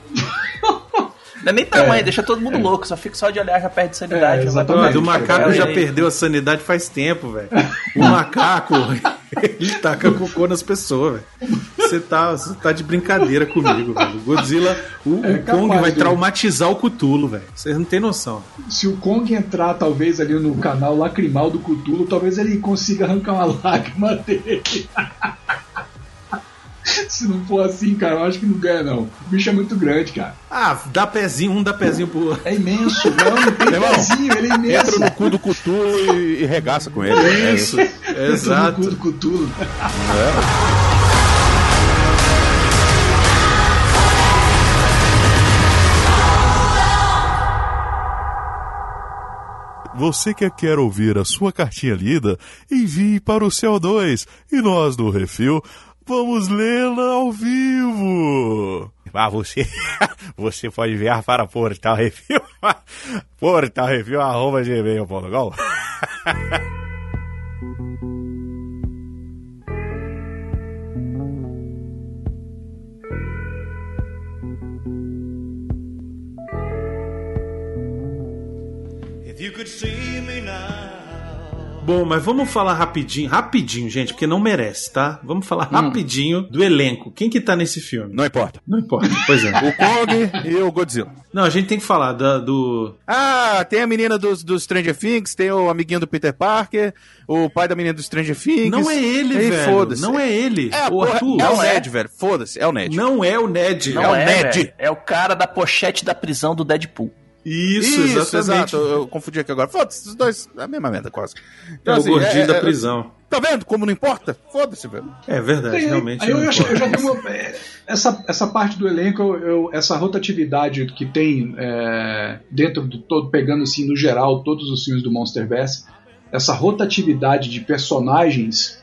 B: Não é nem tamanho,
C: É.
B: deixa todo mundo louco, só fica só de olhar já perde sanidade.
C: É,
B: frente.
D: o macaco
B: É,
D: já
B: é.
D: perdeu a sanidade faz tempo, velho. O macaco, ele taca cocô nas pessoas, velho. Você tá, tá de brincadeira comigo, velho. O Godzilla, o,
C: É
D: o Kong
C: capaz
D: vai
C: de-
D: traumatizar o Cthulhu, velho. Vocês não têm noção.
C: Se o Kong entrar, talvez, ali no canal lacrimal do Cthulhu, talvez ele consiga arrancar uma lágrima dele. Se não for assim, cara, eu acho que não ganha, não. O bicho é muito grande, cara.
D: Ah, dá pezinho, um dá pezinho pro outro.
C: É imenso, não, não tem
F: Irmão,
C: pezinho, ele é imenso.
F: Entra no cu do Cthulhu e, e regaça com ele. É
D: Isso,
C: Entra no cu
D: exato.
C: do Cthulhu.
H: Você que quer ouvir a sua cartinha lida, envie para o CO2 e nós do Refil vamos lê-la ao vivo.
I: Ah, você, você pode enviar para Portal Review, Portal arroba gmail.com.
D: Bom, mas vamos falar rapidinho, rapidinho, gente, porque não merece, tá? Vamos falar rapidinho do elenco. Quem que tá nesse filme?
F: Não importa.
D: Não importa, pois é.
F: O Kong e o Godzilla.
D: Não, a gente tem que falar da- do.
F: Ah, tem a menina dos do Stranger Things, tem o amiguinho do Peter Parker, o pai da menina do Stranger Things.
D: Não é ele,
F: E
D: velho.
F: Foda-se.
D: Não é ele.
F: É,
D: o Arthur.
F: é o
B: Não é.
F: Ned, velho. Foda-se, é o Ned.
D: Não é o Ned.
B: Não
F: É o
B: é,
F: Ned.
B: velho. É o cara da pochete da prisão do Deadpool.
D: Isso, exatamente.
F: exato. Eu, eu confundi aqui agora. Foda-se, os dois, a mesma merda quase.
D: É
F: Então,
D: o
F: assim,
D: gordinho
F: é-
D: da
F: é-
D: prisão.
F: Tá vendo como não importa? Foda-se, velho.
D: É verdade,
C: Tem,
D: realmente.
C: aí eu, acho, eu já tenho uma, é, essa, essa parte do elenco, eu- essa rotatividade que tem é, dentro do todo, pegando assim no geral todos os filmes do Monsterverse, essa rotatividade de personagens,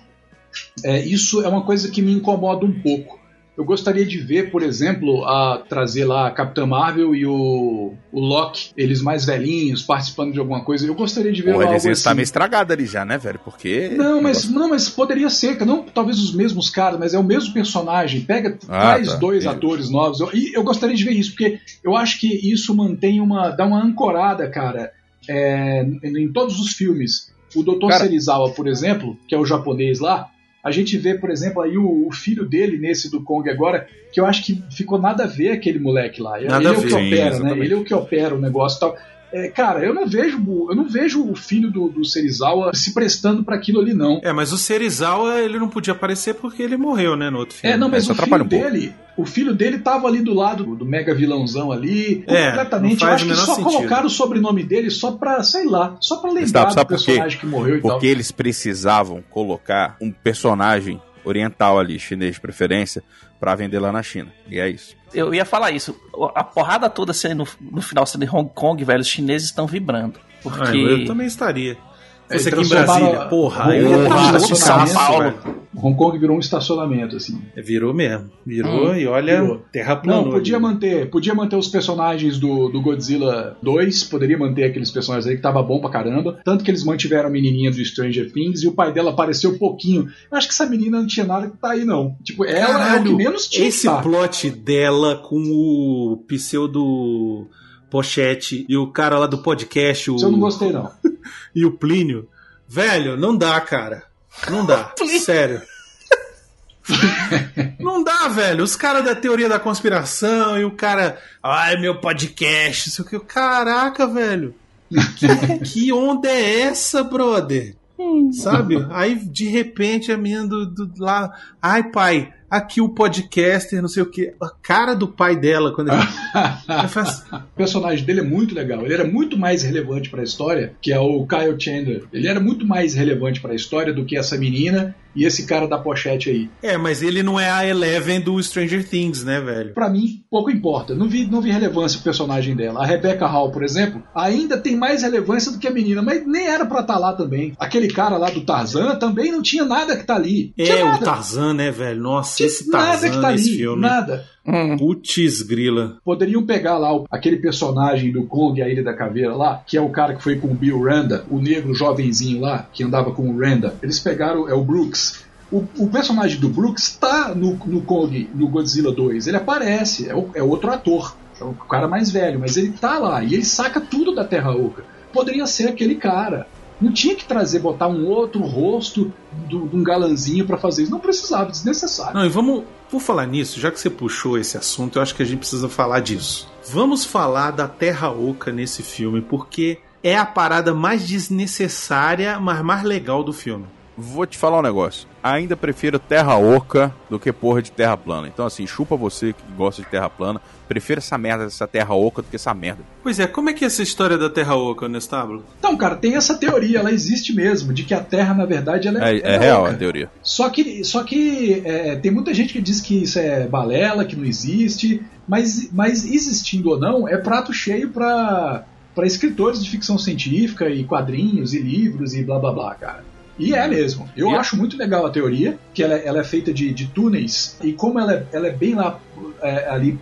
C: é, isso é uma coisa que me incomoda um pouco. Eu gostaria de ver, por exemplo, a trazer lá a Capitã Marvel e o, o Loki, eles mais velhinhos, participando de alguma coisa. Eu gostaria de ver
F: Pô,
C: algo assim.
F: tá meio estragado ali já, né, velho? Porque.
C: Não, mas, não, mas poderia ser, não talvez os mesmos caras, mas é o mesmo personagem. Pega,
F: Ah,
C: traz
F: tá.
C: dois atores novos. Eu- E eu gostaria de ver isso, porque eu acho que isso mantém uma. dá uma ancorada, cara, é, em, em todos os filmes. O Dr.
F: Cara-
C: Serizawa, por exemplo, que é o japonês lá, a gente vê, por exemplo, aí o, o filho dele nesse do Kong agora, que eu acho que ficou nada a ver aquele moleque lá.
D: Nada
C: ele é o
D: ver.
C: que opera, né? Ele é o que opera o negócio e tal. É, cara, eu não vejo eu não vejo o filho do, do Serizawa se prestando para aquilo ali, não.
D: É, mas o Serizawa, ele não podia aparecer porque ele morreu, né, no outro filme.
C: É, não, mas
F: Isso
C: o filho
F: um
C: dele, o filho dele tava ali do lado do mega vilãozão ali,
D: É,
C: completamente. Eu acho que só
D: sentido.
C: colocaram o sobrenome dele só pra, sei lá, só pra lembrar
F: Sabe-
C: do
F: sabe por quê?
C: personagem que morreu e tal.
F: Porque eles precisavam colocar um personagem oriental ali, chinês de preferência, pra vender lá na China. E é isso.
B: Eu ia falar isso. A porrada toda sendo no, no final sendo em Hong Kong, velho, os chineses estão vibrando. Porque.
D: Ah, eu também estaria.
C: É,
D: Fosse aqui em Brasília, porra, eu ia estar louco,
C: São
B: Paulo.
D: velho.
C: Hong Kong virou um estacionamento, assim.
D: É, Virou mesmo. Virou
B: Hum,
D: e olha,
C: virou.
D: terra planou.
C: Não, podia
D: ali.
C: manter, podia manter os personagens do, do Godzilla 2, poderia manter aqueles personagens aí que tava bom pra caramba. Tanto que eles mantiveram a menininha do Stranger Things e o pai dela apareceu pouquinho. Eu acho que essa menina não tinha nada que tá aí, não. Tipo, ela é o que
D: Caralho,
C: menos tinha
D: Esse
C: tá.
D: plot dela com o pseudo Pochete e o cara lá do podcast, o,
C: eu não gostei, não.
D: e o Plínio. Velho, não dá, cara. Não dá. Sério. Não dá, velho. Os caras da teoria da conspiração e o cara. Ai, meu podcast. Isso que. Caraca, velho. Que, que onda é essa, brother? Sabe? Aí, de repente, a menina do, do- lá. Ai, pai, aqui o podcaster, não sei o que. A cara do pai dela, quando ele. faz,
C: O personagem dele é muito legal. Ele era muito mais relevante pra história, que é o Kyle Chandler. Ele era muito mais relevante pra história do que essa menina e esse cara da pochete aí.
D: é, mas ele não é a Eleven do Stranger Things, né, velho?
C: Pra mim, pouco importa. Não vi, não vi relevância pro personagem dela. A Rebecca Hall, por exemplo, ainda tem mais relevância do que a menina, mas nem era pra estar lá também. Aquele cara lá do Tarzan também não tinha nada que tá ali.
D: É, o. Tarzan, né, velho? Nossa, Esse
C: nada que tá ali.
D: filme.
C: Nada.
B: Hum.
D: Putz, grila.
C: Poderiam pegar lá o- aquele personagem do Kong, a Ilha da Caveira lá, que é o cara que foi com o Bill Randa, o negro jovenzinho lá, que andava com o Randa. Eles pegaram, é o Brooks. O, o personagem do Brooks tá no, no Kong, no Godzilla 2. Ele aparece, é, o- é outro ator. É o cara mais velho, mas ele tá lá e ele saca tudo da Terra Oca. Poderia ser aquele cara. Não tinha que trazer, botar um outro rosto de um galanzinho pra fazer isso. Não precisava, desnecessário.
D: Não, e vamos. Por falar nisso, já que você puxou esse assunto, eu acho que a gente precisa falar disso. Vamos falar da Terra Oca nesse filme, porque é a parada mais desnecessária, mas mais legal do filme.
F: Vou te falar um negócio. Ainda prefiro terra oca do que porra de terra plana. Então, assim, chupa você que gosta de terra plana. Prefiro essa merda dessa terra oca do que essa merda.
D: Pois é, como é que é essa história da Terra Oca, Nestábulo?
C: Então, cara, tem essa teoria, ela existe mesmo, de que a Terra, na verdade, ela é,
F: É,
C: ela
F: é real
C: oca.
F: a teoria.
C: Só que, só que é, tem muita gente que diz que isso é balela, que não existe, mas, mas existindo ou não, é prato cheio para para escritores de ficção científica e quadrinhos e livros e blá blá blá, cara. E é mesmo. Eu
F: é-
C: acho muito legal a teoria, que ela, ela é feita de, de túneis, e como ela, é- ela é bem lá é, ali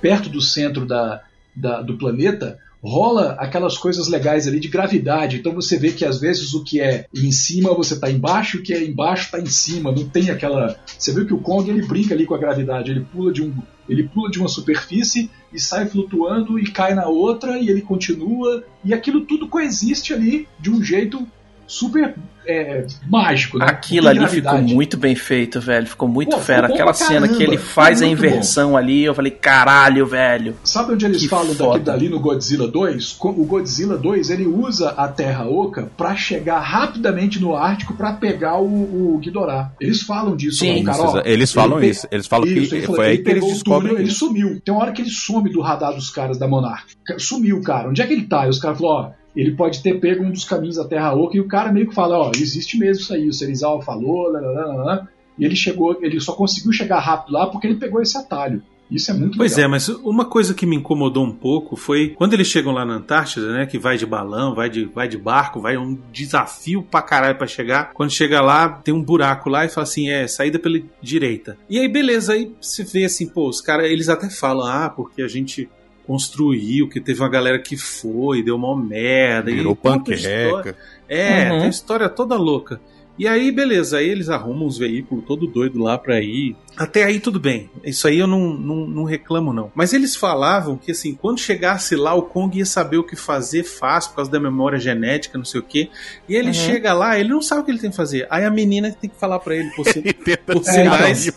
C: perto do centro da, da- do planeta, rola aquelas coisas legais ali de gravidade. Então você vê que às vezes o que é em cima você tá embaixo, o que é embaixo tá em cima. Não tem aquela. Você viu que o Kong ele brinca ali com a gravidade. Ele pula de um, ele pula de uma superfície e sai flutuando e cai na outra e ele continua e aquilo tudo coexiste ali de um jeito super é, mágico. Né?
B: Aquilo ali ficou muito bem feito, velho. Ficou muito
C: Pô,
B: fera.
C: ficou bom
B: Aquela cena que ele faz a inversão ali, eu falei, caralho, velho.
C: Sabe onde eles
B: Que
C: falam
B: foda.
C: daqui dali no Godzilla 2? Co- O Godzilla 2 ele usa a Terra Oca pra chegar rapidamente no Ártico pra pegar o, o Ghidorah. Eles falam disso
B: Sim.
C: lá, cara, ó,
F: Eles- falam
C: ele
F: isso. Eles falam
C: Isso,
F: que
C: ele
F: foi aí
C: ele
F: que eles descobrem
C: túnel, ele sumiu. Tem uma hora que ele some do radar dos caras da Monarch. Sumiu, cara. Onde é que ele tá? E os caras falaram, ó, ele pode ter pego um dos caminhos da Terra Oca e o cara meio que fala, ó, existe mesmo isso aí, o Serizawa falou, lá, lá, lá, lá, e ele chegou, ele só conseguiu chegar rápido lá porque ele pegou esse atalho. Isso é muito
D: Pois
C: legal.
D: é, mas uma coisa que me incomodou um pouco foi quando eles chegam lá na Antártida, né? Que vai de balão, vai de, vai de barco, vai um desafio pra caralho pra chegar. Quando chega lá, tem um buraco lá e fala assim: é, saída pela direita. E aí, beleza, aí se vê assim, pô, os caras, eles até falam, ah, porque a gente construiu, que teve uma galera que foi, deu uma merda. e
F: Virou
D: história.
F: panqueca.
D: É,
B: Uhum.
D: tem história toda louca. E aí, beleza, aí eles arrumam uns veículos todo doido lá pra ir. Até aí tudo bem. Isso aí eu não, não, não reclamo, não. Mas eles falavam que assim, quando chegasse lá, o Kong ia saber o que fazer fácil por causa da memória genética, não sei o quê. E ele
B: Uhum.
D: chega lá, ele não sabe o que ele tem que fazer. Aí a menina tem que falar pra ele, por, si-
F: Ele tenta
D: por
F: ser
D: sinais.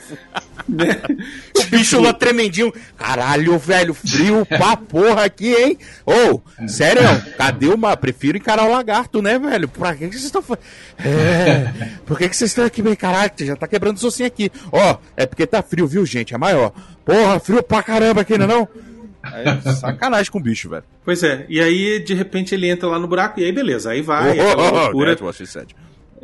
F: Né? O bicho lá tremendinho. Caralho, velho, frio pra porra aqui, hein? Ô, sério, cadê uma? Prefiro encarar o lagarto, né, velho? Pra que, vocês estão fazendo? É, por que, vocês estão aqui, bem? Caralho, já tá quebrando os ossinhos aqui. Ó, é porque tá frio, viu, gente? É maior. Porra, frio pra caramba aqui, não é não? É sacanagem com o bicho, velho.
D: Pois é, e aí de repente ele entra lá no buraco e aí beleza, aí vai.
F: Oh, oh, oh,
D: loucura.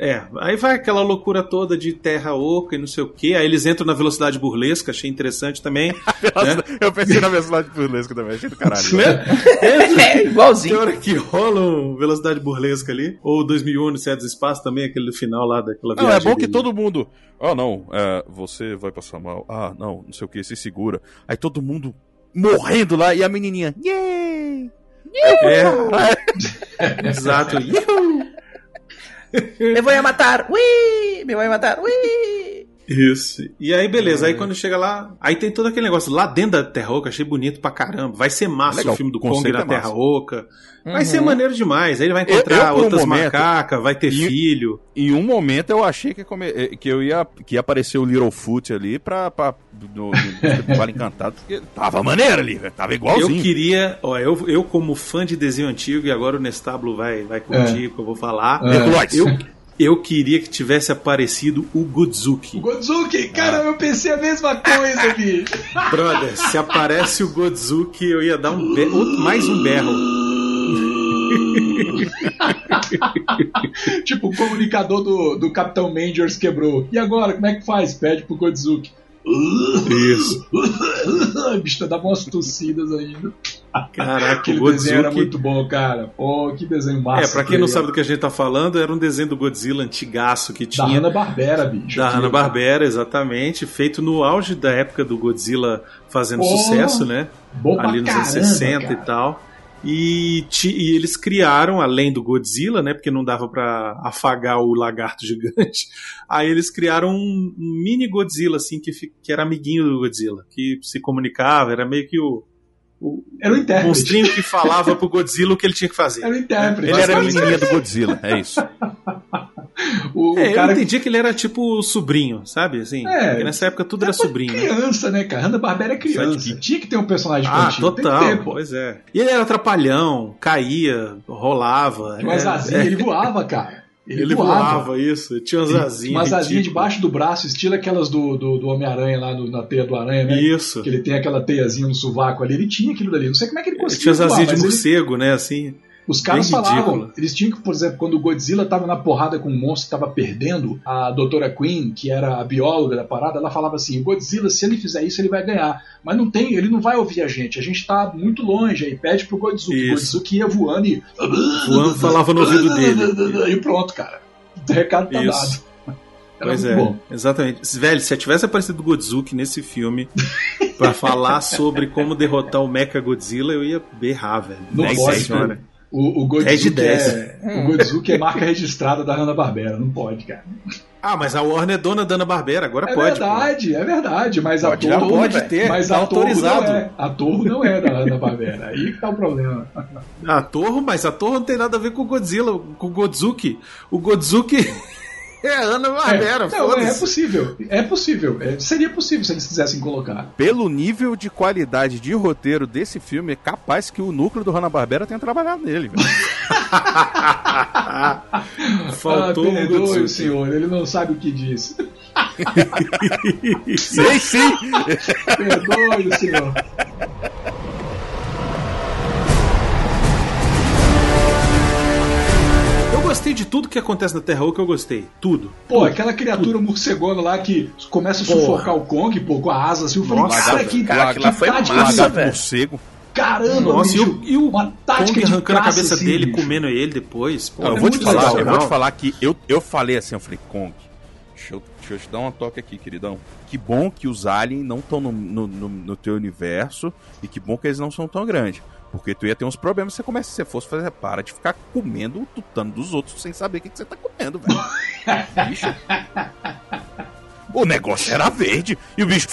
D: É, aí vai aquela loucura toda de terra oca e não sei o que. Aí eles entram na velocidade burlesca, achei interessante também. né?
F: Eu pensei na velocidade burlesca também, achei do caralho.
B: É,
D: Tem
B: igualzinho.
D: hora que rola um velocidade burlesca ali. Ou 2001, Odisseia do Espaço também, aquele do final lá daquela
F: Não, é
D: viagem
F: bom que
D: dele.
F: todo mundo. Ah, não, é, você vai passar mal. Ah, não, não sei o que, se segura. Aí todo mundo morrendo lá e a menininha. Yay!
D: É, exato. Ihu!
B: Me vou matar, ui! Me vou matar, ui!
D: Isso. E aí, beleza. Aí quando chega lá, aí tem todo aquele negócio lá dentro da Terra Oca, achei bonito pra caramba. Vai ser massa
F: Legal,
D: o filme do
F: o
D: Kong na
F: é
D: Terra. Oca. Vai
B: Uhum.
D: ser maneiro demais. Aí ele vai encontrar
F: eu, um
D: outras
F: momento,
D: macacas, vai ter
F: e-
D: filho.
F: Em um momento eu achei que, come- eh, que eu ia, que ia aparecer o Littlefoot ali pra, pra, no, Vale Encantado, tava maneiro ali, velho, tava
D: Eu
F: igualzinho.
D: queria, ó, eu, eu como fã de desenho antigo, e agora o Nestablo vai, vai curtir o que eu vou falar.
C: É.
D: Eu, eu queria que tivesse aparecido o Godzuki.
C: O Godzuki, cara, eu pensei a mesma coisa, bicho.
D: Brother, se aparece o Godzuki, eu ia dar um mais um berro.
C: tipo, o comunicador do, do Capitão Mangers quebrou. E agora, como é que faz? Pede pro Godzuki.
D: Isso.
C: o bicho dava umas tossidas ainda.
D: Caraca, o
C: Aquele desenho era muito bom, cara. Pô, que desenho massa.
D: É, pra quem não sabe do que a gente tá falando, era um desenho do Godzilla antigaço que
C: Da
D: tinha.
C: Hanna-Barbera, bicho.
D: Da. Hanna-Barbera, exatamente. Feito no auge da época do Godzilla fazendo
C: Porra,
D: sucesso, né?
C: Bom pra
D: ali nos anos
C: caramba,
D: 60
C: cara.
D: e tal. E, ti- e eles criaram, além do Godzilla, né? Porque não dava pra afagar o lagarto gigante. Aí eles criaram um, um mini Godzilla, assim, que, que era amiguinho do Godzilla, que se comunicava, era meio que o, o
C: Era o intérprete.
D: monstrinho que falava pro Godzilla o que ele tinha que fazer.
C: Era o intérprete.
F: Ele era a menininha do Godzilla, é isso.
C: O, o
D: É,
C: cara
D: eu entendi que ele era tipo sobrinho, sabe? Assim,
C: É.
D: porque nessa época tudo era sobrinho, né?
C: criança, né, cara? Hanna-Barbera é criança.
D: Sidekick.
C: Tinha que ter um personagem
D: Ah,
C: infantil.
D: total,
C: que
D: pois é. E ele era trapalhão, caía, rolava.
C: Tinha umas
D: é,
C: asinhas, ele voava, cara. Ele,
D: Ele voava, isso. Tinha umas asinhas.
C: Umas asinhas debaixo do braço, estilo aquelas do, do, do Homem-Aranha lá no- na teia do Aranha, né?
D: Isso.
C: Que ele tem aquela teiazinha no sovaco ali. Ele tinha aquilo dali. Não sei como é que ele
D: Ele
C: conseguia.
D: tinha as asinhas de
C: mas ele-
D: morcego, né? Assim.
C: Os caras
D: Bem
C: falavam,
D: ridículo.
C: eles tinham que, por exemplo, quando o Godzilla tava na porrada com um monstro que tava perdendo, a doutora Queen, que era a bióloga da parada, ela falava assim: o Godzilla, se ele fizer isso, ele vai ganhar. Mas não tem, ele não vai ouvir a gente. A gente tá muito longe aí, pede pro Godzilla. O. Godzilla ia voando e.
D: Voando falava no ouvido dele.
C: E pronto, cara. O recado tá
D: Isso.
C: dado. Era
D: Pois é,
C: bom.
D: exatamente. Velho, se tivesse aparecido o Godzuki nesse filme pra falar sobre como derrotar o Mecha Godzilla, eu ia berrar, velho.
C: Não
D: Nossa
C: pode,
D: senhora.
C: O, o
D: 10 de
C: Godzilla
D: 10.
C: é, o Godzilla é marca registrada da Hanna-Barbera. Não pode, cara.
D: Ah, mas a Warner é dona da Ana Barbera, agora
C: É
D: pode. pô.
C: verdade, é verdade. Mas
F: Pode,
C: a Torre
F: pode ter,
C: mas
F: tá
C: a
F: autorizado.
C: não é. A Torre não é da Hanna-Barbera. Aí que tá o problema.
D: A Torre, mas a Torre não tem nada a ver com o Godzilla, com o Godzuki. O Godzuki é Ana Barbera,
C: É, não, é, possível. É possível. É, seria possível se eles quisessem colocar.
F: Pelo nível de qualidade de roteiro desse filme, é capaz que o núcleo do Hanna-Barbera tenha trabalhado nele, velho.
D: Faltou
C: ah,
D: o
C: perdoe senhor, ele não sabe o que disse.
F: Sei sim!
C: Perdoe o senhor.
D: Gostei de tudo que acontece na Terra Oca, eu gostei. Tudo.
C: Pô, aquela criatura morcegona lá que começa a sufocar o Kong, pô, com a asa assim. Eu falei,
D: Nossa,
C: cara, que,
B: Cara, aquilo lá
C: que
B: foi
C: tática
B: massa, velho.
F: morcego.
C: Caramba,
D: Nossa, e
C: bicho.
D: o, e o
C: uma tática
D: Kong
C: de
D: arrancando a cabeça
C: assim,
D: dele,
C: bicho.
D: comendo ele depois. Pô,
F: Não, eu
D: é
F: vou te falar, eu
D: sensacional.
F: vou te falar que eu, eu falei assim, eu falei, Kong, deixa eu, deixa eu te dar um toque aqui, queridão. Que bom que os aliens não estão no, no, no- no teu universo e que bom que eles não são tão grandes. Porque tu ia ter uns problemas se você começa, se você fosse fazer, para de ficar comendo o tutano dos outros sem saber o que, que você tá comendo, velho. bicho. O negócio era verde e o bicho.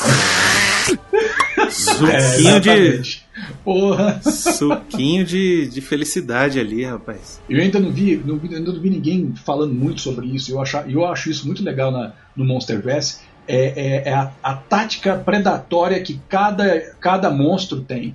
D: Suquinho de.
C: Exatamente. Porra.
D: Suquinho de, de felicidade ali, rapaz.
C: Eu ainda não vi, não vi, ainda não vi ninguém falando muito sobre isso. Eu acho, eu acho isso muito legal na, no Monsterverse. É, é, é a, a tática predatória que cada, cada monstro tem.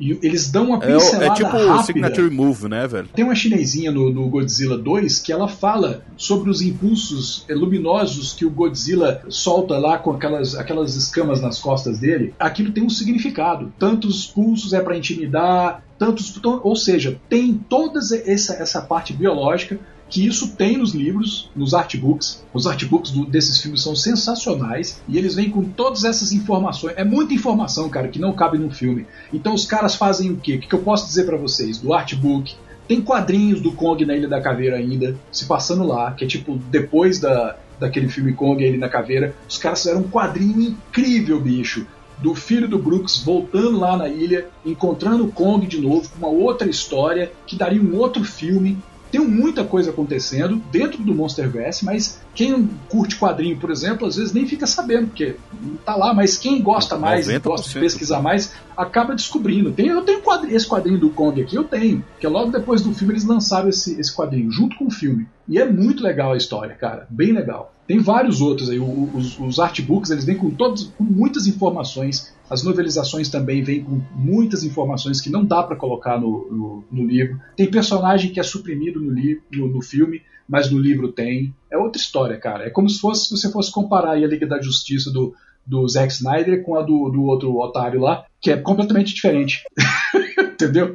C: E eles dão uma
F: É, o-
C: pincelada
F: é tipo o
C: rápida.
F: Signature Move, né, velho?
C: Tem uma chinesinha no, no Godzilla 2 que ela fala sobre os impulsos eh, luminosos que o Godzilla solta lá com aquelas, aquelas escamas nas costas dele. Aquilo tem um significado. Tantos pulsos é para intimidar, tantos. Ou seja, tem toda essa, essa parte biológica que isso tem nos livros, nos artbooks. Os artbooks do- desses filmes são sensacionais e eles vêm com todas essas informações. É muita informação, cara, que não cabe num filme. Então os caras fazem o quê? O que eu posso dizer pra vocês? Do artbook, tem quadrinhos do Kong na Ilha da Caveira ainda, se passando lá, que é tipo depois da, daquele filme Kong e a Ilha da Caveira. Os caras fizeram um quadrinho incrível, bicho. Do filho do Brooks voltando lá na ilha, encontrando o Kong de novo, com uma outra história, que daria um outro filme. Tem muita coisa acontecendo dentro do Monsterverse, mas quem curte quadrinho, por exemplo, às vezes nem fica sabendo, porque não tá lá, mas quem gosta mais
F: 90%.
C: gosta de pesquisar mais, acaba descobrindo. Tem, eu tenho quadri- esse quadrinho do Kong aqui, eu tenho, que logo depois do filme eles lançaram esse, esse quadrinho, junto com o filme. E é muito legal a história, cara, bem legal. Tem vários outros aí, os, os artbooks, eles vêm com, todos, com muitas informações, as novelizações também vêm com muitas informações que não dá pra colocar no, no, no livro. Tem personagem que é suprimido no, li, no, no filme, mas no livro tem. É outra história, cara. É como se fosse se você fosse comparar aí a Liga da Justiça do, do Zack Snyder com a do, do outro otário lá, que é completamente diferente. Entendeu?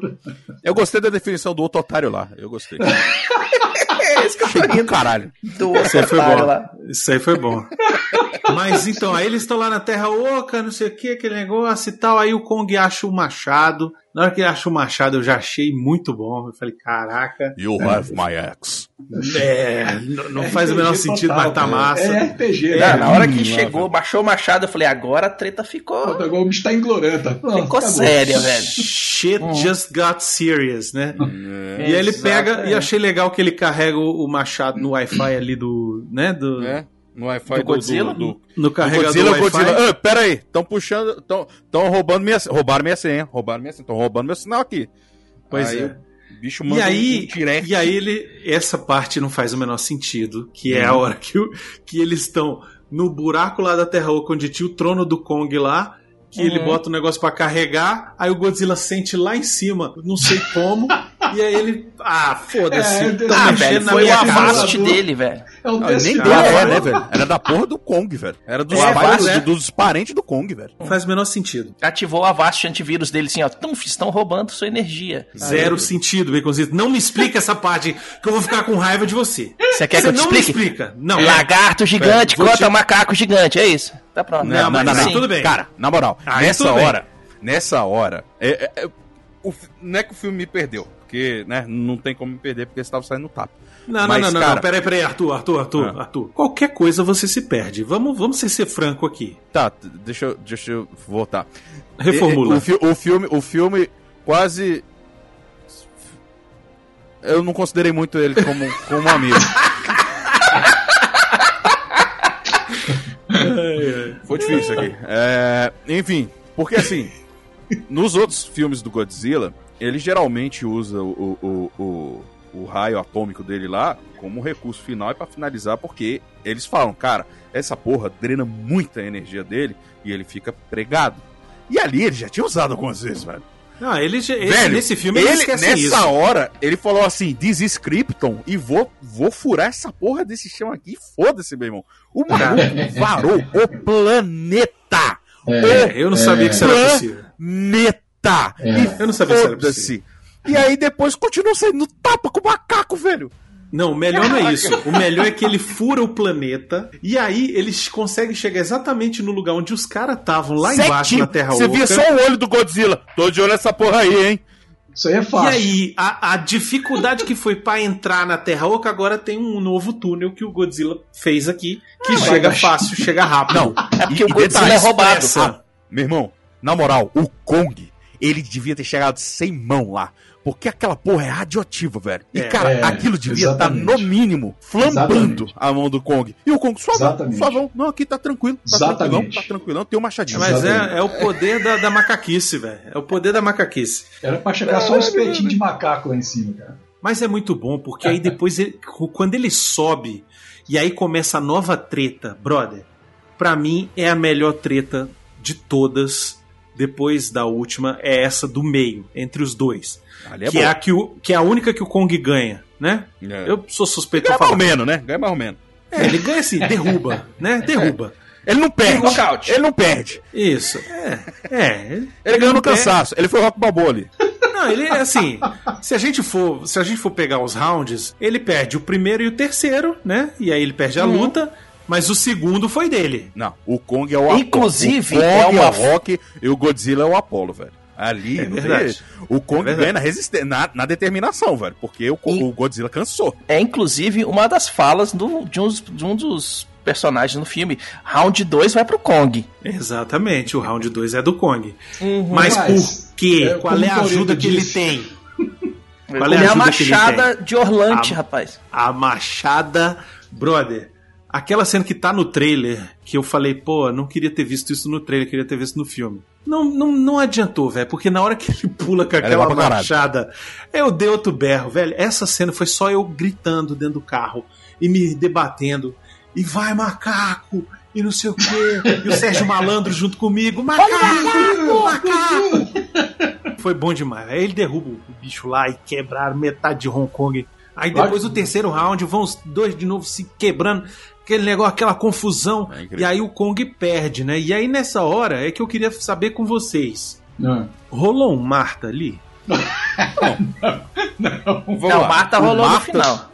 F: Eu gostei da definição do outro otário lá. Eu gostei.
B: É isso que eu tô
F: Achei
B: rindo.
F: do caralho.
B: Do
D: Isso aí foi
B: otário
D: bom.
B: lá.
D: Isso aí foi bom. Mas então, aí eles estão lá na Terra Oca, não sei o que, aquele negócio e tal. Aí o Kong acha o machado. Na hora que ele acha o machado, eu já achei muito bom. Eu falei, caraca.
F: You have my ex.
D: É, não, não faz o menor sentido,
C: total,
D: mas tá
C: cara.
D: massa.
C: É RPG,
B: Não,
C: né?
B: na hora que
F: Hum,
B: chegou, baixou o machado, eu falei, agora a treta ficou.
C: Agora o bicho tá engloranta. Pronto,
B: Ficou
C: acabou.
B: séria, velho.
D: Shit just got serious, né?
F: É,
D: E aí ele pega, e achei legal que ele carrega o o machado no Wi-Fi ali do. né? Do,
F: É, no Wi-Fi
B: Do
F: do,
B: Godzilla?
F: do, do,
D: No
F: do
D: carregador
F: Godzilla.
D: Wi-Fi.
F: Godzilla. Ah, pera aí, estão puxando, estão roubando minha, roubaram minha senha, roubaram minha senha, estão roubando meu sinal aqui.
D: Pois
F: Aí
D: é.
F: O bicho
D: E
F: manda
D: aí,
F: um
D: e aí ele, essa parte não faz o menor sentido, que é a
F: Uhum.
D: hora que, que eles estão no buraco lá da Terra Oca, onde tinha o trono do Kong lá, que ele
F: Uhum.
D: bota o negócio pra carregar, aí o Godzilla sente lá em cima, não sei como, e aí ele, ah, foda-se,
C: É,
D: tão
C: ah,
B: Ah, velho, foi o avaste dele, velho.
C: É um
F: Não, nem
C: de
F: dele,
C: água.
F: é, né, velho? Era da porra do Kong, velho. Era dos,
B: É,
F: pais,
D: é.
F: do- dos parentes do Kong, velho.
D: Não faz o menor sentido.
B: Ativou o avaste antivírus dele assim, ó. Tum, estão roubando sua energia.
D: Zero sentido, Baconzito. Não me explica essa parte, que eu vou ficar com raiva de você.
B: Você quer que eu te
D: não me
B: explique?
D: explica. Não.
B: Lagarto gigante
D: vou
B: contra
D: te-
B: macaco gigante, é isso. Tá pronto.
D: Não, mas
B: Assim,
D: tudo bem.
F: Cara, na moral,
D: Aí
F: nessa hora, nessa hora, é, é- é- o não é que o filme me perdeu, porque, né, não tem como me perder porque você tava saindo no tapa.
D: Não, não,
F: Mas,
D: não, não,
F: cara-
D: não. Peraí, peraí, Arthur, Arthur, Arthur,
F: Ah.
D: Arthur. Qualquer coisa você se perde. Vamos, vamos ser, ser franco aqui.
F: Tá, deixa eu, deixa eu voltar.
D: Reformula.
F: O, o filme, o filme quase. Eu não considerei muito ele como, como um amigo. Foi difícil aqui. É, enfim, porque assim, nos outros filmes do Godzilla, ele geralmente usa o, o, o, o raio atômico dele lá como recurso final e pra finalizar, porque eles falam, cara, essa porra drena muita energia dele e ele fica pregado. E ali ele já tinha usado algumas vezes, velho.
D: Não, ele, esse,
F: Velho,
D: nesse filme ele,
F: ele,
D: esquece
F: nessa
D: isso.
F: hora, ele falou assim: Krypton e vou, vou furar essa porra desse chão aqui. Foda-se, meu irmão. O maluco varou o planeta.
D: É, eu não sabia que isso era possível.
F: Planeta.
C: É.
F: E
D: Eu não sabia isso era
F: foda-se. E aí depois continuou saindo no tapa com o macaco, velho.
D: Não, o melhor não é isso. O melhor é que ele fura o planeta e aí eles conseguem chegar exatamente no lugar onde os caras estavam, lá embaixo na Terra
F: Você
D: Oca.
F: via só o olho do Godzilla. Tô de olho nessa porra aí, hein?
C: Isso aí é
D: E
C: fácil.
D: aí, a, a dificuldade que foi pra entrar na Terra Oca, agora tem um novo túnel que o Godzilla fez aqui, que chega
C: mas-
D: fácil, chega rápido.
F: Não.
B: É porque o
F: e
B: Godzilla
F: detalhe,
B: é roubado.
D: expressa.
F: Meu irmão, na moral, o Kong, ele devia ter chegado sem mão lá. Porque aquela porra é radioativa, velho. E,
D: É.
F: cara,
C: É,
F: aquilo devia estar,
C: exatamente.
F: no mínimo, flambando
C: Exatamente.
F: a mão do Kong. E o Kong, suavão, suavão. Não, aqui tá tranquilo. Tá tranquilão,
C: Exatamente.
F: tá tranquilão. Tem um machadinho.
D: Mas é, é o poder da, da macaquice, velho. É o poder da macaquice.
C: Era pra chegar só um espetinho de macaco lá em cima, cara.
D: Mas é muito bom, porque aí depois, ele- quando ele sobe, e aí começa a nova treta, brother, pra mim é a melhor treta de todas, depois da última, é essa do meio, entre os dois.
F: É
D: que, é a que, o, que é a única que o Kong ganha, né?
F: É.
D: Eu sou suspeito
F: Ganha
D: pra
F: mais ou menos, né? Ganha mais ou menos.
D: É, ele ganha assim, derruba, né? Derruba.
F: Ele não perde.
B: Knockout.
F: Ele não perde.
D: Isso. É. É.
F: Ele ganhou no cansaço. Ele foi Rock Balboa ali.
D: Não, ele é assim. se a gente for, se a gente for pegar os rounds, ele perde o primeiro e o terceiro, né? E aí ele perde a luta, mas o segundo foi dele.
F: Não, o Kong é o Apollo.
B: Inclusive,
F: o Kong
B: é
F: é, o Rock e o Godzilla é o Apollo, velho. Ali,
D: É
F: não tem
D: verdade.
F: o Kong
D: É
F: ganha na, resistência, na, na determinação, velho. Porque o,
B: E-
F: o Godzilla cansou.
B: É inclusive uma das falas do- de, uns- de um dos personagens no filme. Round 2 vai pro Kong.
D: Exatamente, o round 2 é do Kong. Mas,
C: Mas,
D: por quê?
C: é,
D: Qual é a ajuda que ele tem?
B: Ele
D: Qual é a
B: é a
D: ajuda que ele
B: machada de Orlante,
D: Ah,
B: rapaz.
D: A machada. Brother, aquela cena que tá no trailer, que eu falei, pô, não queria ter visto isso no trailer, queria ter visto no filme. Não, não, não adiantou, velho, porque na hora que ele pula com aquela
F: legal pra caralho.
D: machada, eu dei outro berro, velho. Essa cena foi só eu gritando dentro do carro e me debatendo. E vai, macaco! E não sei o quê. E o Sérgio Malandro junto comigo. Macaco! Macaco! Foi bom demais. Aí ele derruba o bicho lá e quebraram metade de Hong Kong. Aí depois do terceiro round, vão os dois de novo se quebrando. Aquele negócio, aquela confusão.
F: É
D: e aí o Kong perde, né? E aí nessa hora é que eu queria saber com vocês.
C: Não.
D: Rolou um Marta ali?
F: Vamos
B: Não,
F: lá.
B: Marta
F: O
B: rolou
F: Marta-
B: no final.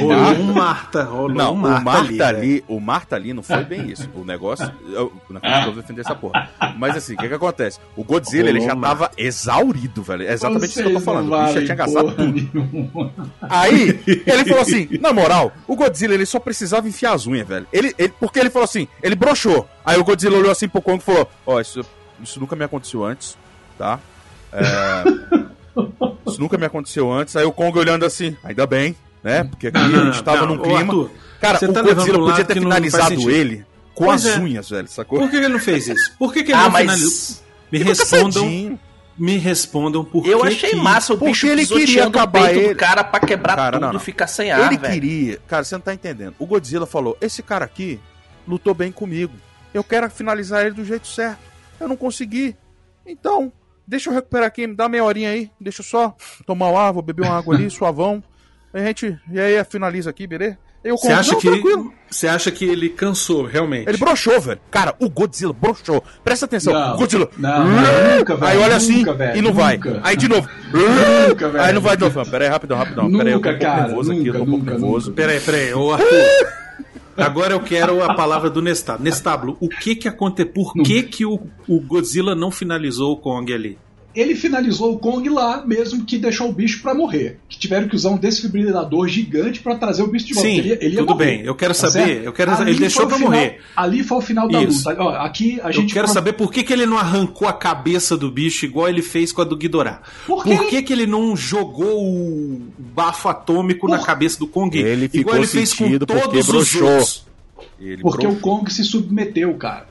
D: Rolou um Marta, rolou
F: Não,
D: um
F: o
D: Marta,
F: Marta
D: ali.
F: ali,
D: velho.
F: o Marta ali não foi bem isso. O negócio. Eu não eu vou defender essa porra. Mas assim, o que que acontece? O Godzilla, ele já
D: Rolou,
F: tava exaurido, velho. É exatamente isso que eu tô
C: Vocês
F: falando. O bicho já tinha gastado tudo.
C: nenhuma.
F: Aí, ele falou assim: na moral, o Godzilla ele só precisava enfiar as unhas, velho. Ele, ele- porque ele falou assim: ele broxou. Aí o Godzilla olhou assim pro Kong e falou: Ó, isso, isso nunca me aconteceu antes, tá? É, isso nunca me aconteceu antes. Aí o Kong olhando assim: ainda bem, né? Porque aqui
D: Não, não,
F: a gente tava
D: não,
F: num clima.
D: Arthur,
F: Cara,
D: você
F: o
D: tá
F: Godzilla podia ter finalizado ele com
D: Pois
F: as
D: é.
F: unhas, velho, sacou?
D: Por que ele não fez isso? Por que, que ele
B: Ah,
D: não
B: mas-
D: finalizou? Me respondam,
F: cansadinho.
D: me respondam por
B: Eu
D: que
B: achei
D: que...
B: massa o
F: Porque
B: bicho
F: ele queria
B: o
F: acabar
B: peito
F: ele.
B: do cara pra quebrar
F: Cara,
B: tudo
F: não,
B: e
F: não.
B: ficar sem ar,
F: ele
B: velho.
F: queria. Cara, você não tá entendendo. O Godzilla falou: esse cara aqui lutou bem comigo. Eu quero finalizar ele do jeito certo. Eu não consegui. Então, deixa eu recuperar aqui, me dá meia horinha aí. Deixa eu só tomar uma água, beber uma água ali, suavão. A gente. E aí finaliza aqui, beleza?
D: Você acha, que,
F: tranquilo.
D: acha que ele cansou, realmente?
F: Ele broxou, velho. Cara, o Godzilla broxou. Presta atenção.
C: Não,
F: Godzilla.
C: não, não, nunca, velho,
F: Aí olha assim
C: nunca, velho,
F: e não vai.
C: nunca.
F: Aí de novo.
C: Nunca, velho.
F: Aí não vai de novo. Pera aí, rapidão, rapidão. Pera aí, eu tô um
C: Nunca,
F: pouco
C: cara,
F: nervoso aqui, eu tô um
C: nunca,
F: pouco
C: nunca,
F: nervoso.
C: nunca.
D: Peraí, peraí, ô Arthur. Agora eu quero a palavra do Nestábulo. Nestábulo, o que que aconteceu? Por que que o, o Godzilla não finalizou o Kong ali?
C: Ele finalizou o Kong lá, mesmo que deixou o bicho pra morrer. Que tiveram que usar um desfibrilador gigante pra trazer o bicho de volta.
D: Sim,
C: ele, ele
D: tudo
C: morrer,
D: bem. Eu quero
C: tá
D: saber,
C: certo?
D: eu quero-
C: Ali
D: ele deixou
C: final-
D: morrer.
C: Ali foi o final da
D: Isso.
C: luta. Ó, aqui a gente
D: eu quero
C: pro-
D: saber por que, que ele não arrancou a cabeça do bicho igual ele fez com a do Ghidorah.
C: Por
D: Por,
C: que
D: que, que ele não jogou o bafo atômico na cabeça do Kong?
F: Ele ficou
D: igual ele fez com todos os outros.
F: Ele
C: Porque
F: broxou.
C: o Kong se submeteu, cara.